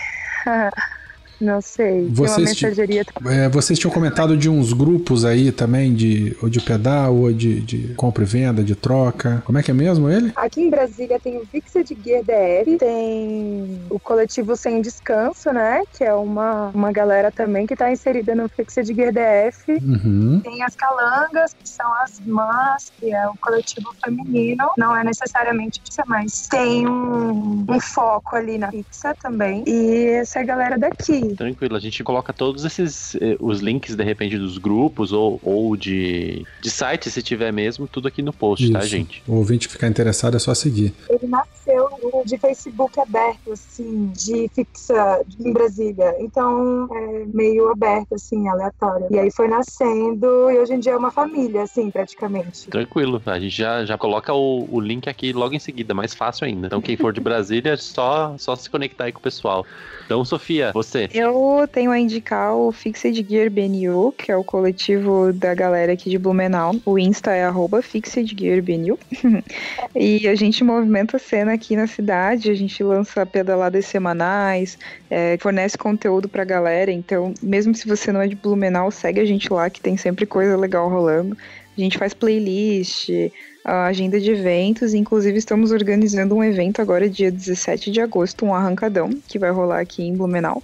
não sei, Vocês mensageria É, vocês tinham comentado de uns grupos aí também, de, ou de pedal, ou de, de compra e venda, de troca. Como é que é mesmo ele? Aqui em Brasília tem o Fixed Gear DF, tem o coletivo Sem Descanso, né? Que é uma, uma galera também que tá inserida no Fixed Gear DF. Uhum. Tem as calangas, que são as mãs, que é o coletivo feminino. Não é necessariamente fixa, mas tem um, um foco ali na fixa também. E essa é a galera daqui. Tranquilo, a gente coloca todos esses eh, os links de repente dos grupos ou, ou de, de sites, se tiver mesmo, tudo aqui no post, tá, Isso. gente? O ouvinte ficar interessado é só seguir. Ele nasceu de Facebook aberto, assim, de fixa em Brasília. Então, é meio aberto, assim, aleatório. E aí foi nascendo e hoje em dia é uma família, assim, praticamente. Tranquilo, a gente já, já coloca o, o link aqui logo em seguida, mais fácil ainda. Então, quem for de Brasília, é só, só se conectar aí com o pessoal. Então, Sofia, você. Eu tenho a indicar o Fixed Gear BNU, que é o coletivo da galera aqui de Blumenau. O Insta é arroba BNU. e a gente movimenta a cena aqui na cidade, a gente lança pedaladas semanais, é, fornece conteúdo pra galera. Então, mesmo se você não é de Blumenau, segue a gente lá, que tem sempre coisa legal rolando. A gente faz playlist, agenda de eventos, inclusive estamos organizando um evento agora, dia 17 de agosto, um arrancadão, que vai rolar aqui em Blumenau.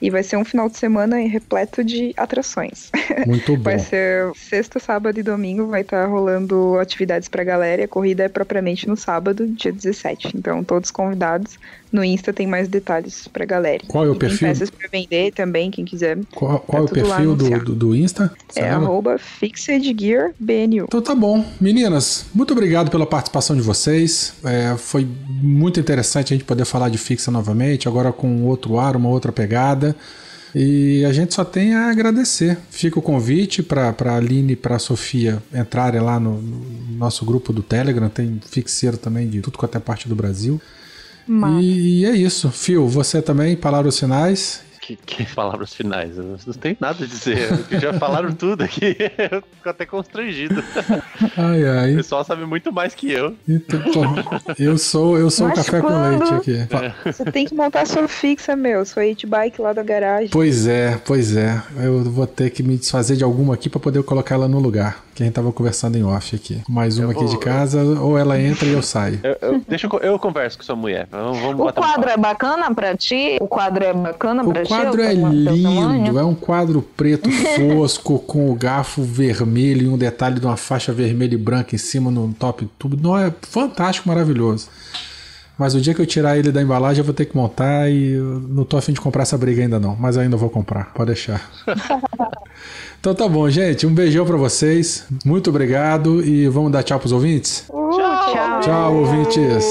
E vai ser um final de semana repleto de atrações. Muito bom. Vai ser sexta, sábado e domingo, vai estar rolando atividades pra galera. A corrida é propriamente no sábado, dia 17. Então, todos convidados. No Insta tem mais detalhes pra galera. Qual é o E tem perfil? peças pra vender também, quem quiser. Qual, qual é o perfil do, do, do Insta? Você É arroba Fixed Gear BNU. Então tá bom. Meninas, muito obrigado pela participação de vocês. É, foi muito interessante a gente poder falar de fixa novamente, agora com outro ar, uma outra pegada. E a gente só tem a agradecer. Fica o convite para a Aline e para a Sofia entrarem lá no, no nosso grupo do Telegram. Tem fixeiro também de tudo quanto é parte do Brasil. E, e é isso. Fio, você também, palavras finais. Que, que palavras finais? Eu não tenho nada a dizer. Já falaram tudo aqui. Eu fico até constrangido. Ai, O ai. pessoal sabe muito mais que eu. Então, eu sou, eu sou o café com quando? leite aqui. Fa- Você tem que montar sua fixa, meu. Sua hit bike lá da garagem. Pois é, pois é. Eu vou ter que me desfazer de alguma aqui para poder colocar ela no lugar. Que a gente tava conversando em off aqui. Mais uma Eu aqui de vou- casa, ou ela entra e eu saio. Eu- eu- deixa eu, eu converso com sua mulher. Vamos, vamos O um quadro é bacana pra ti? O quadro é bacana O pra ti? quadro é lindo, é um quadro preto fosco com o garfo vermelho e um detalhe de uma faixa vermelha e branca em cima no top tubo. Não é fantástico, maravilhoso. Mas o dia que eu tirar ele da embalagem eu vou ter que montar e eu não tô afim de comprar essa briga ainda não, mas ainda vou comprar, pode deixar. então tá bom, gente, um beijão pra vocês. Muito obrigado e vamos dar tchau pros ouvintes? Tchau. Tchau, ouvintes.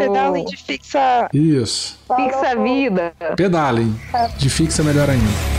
Pedalem de fixa. Isso. Fixa a vida. Pedalem. De fixa melhor ainda.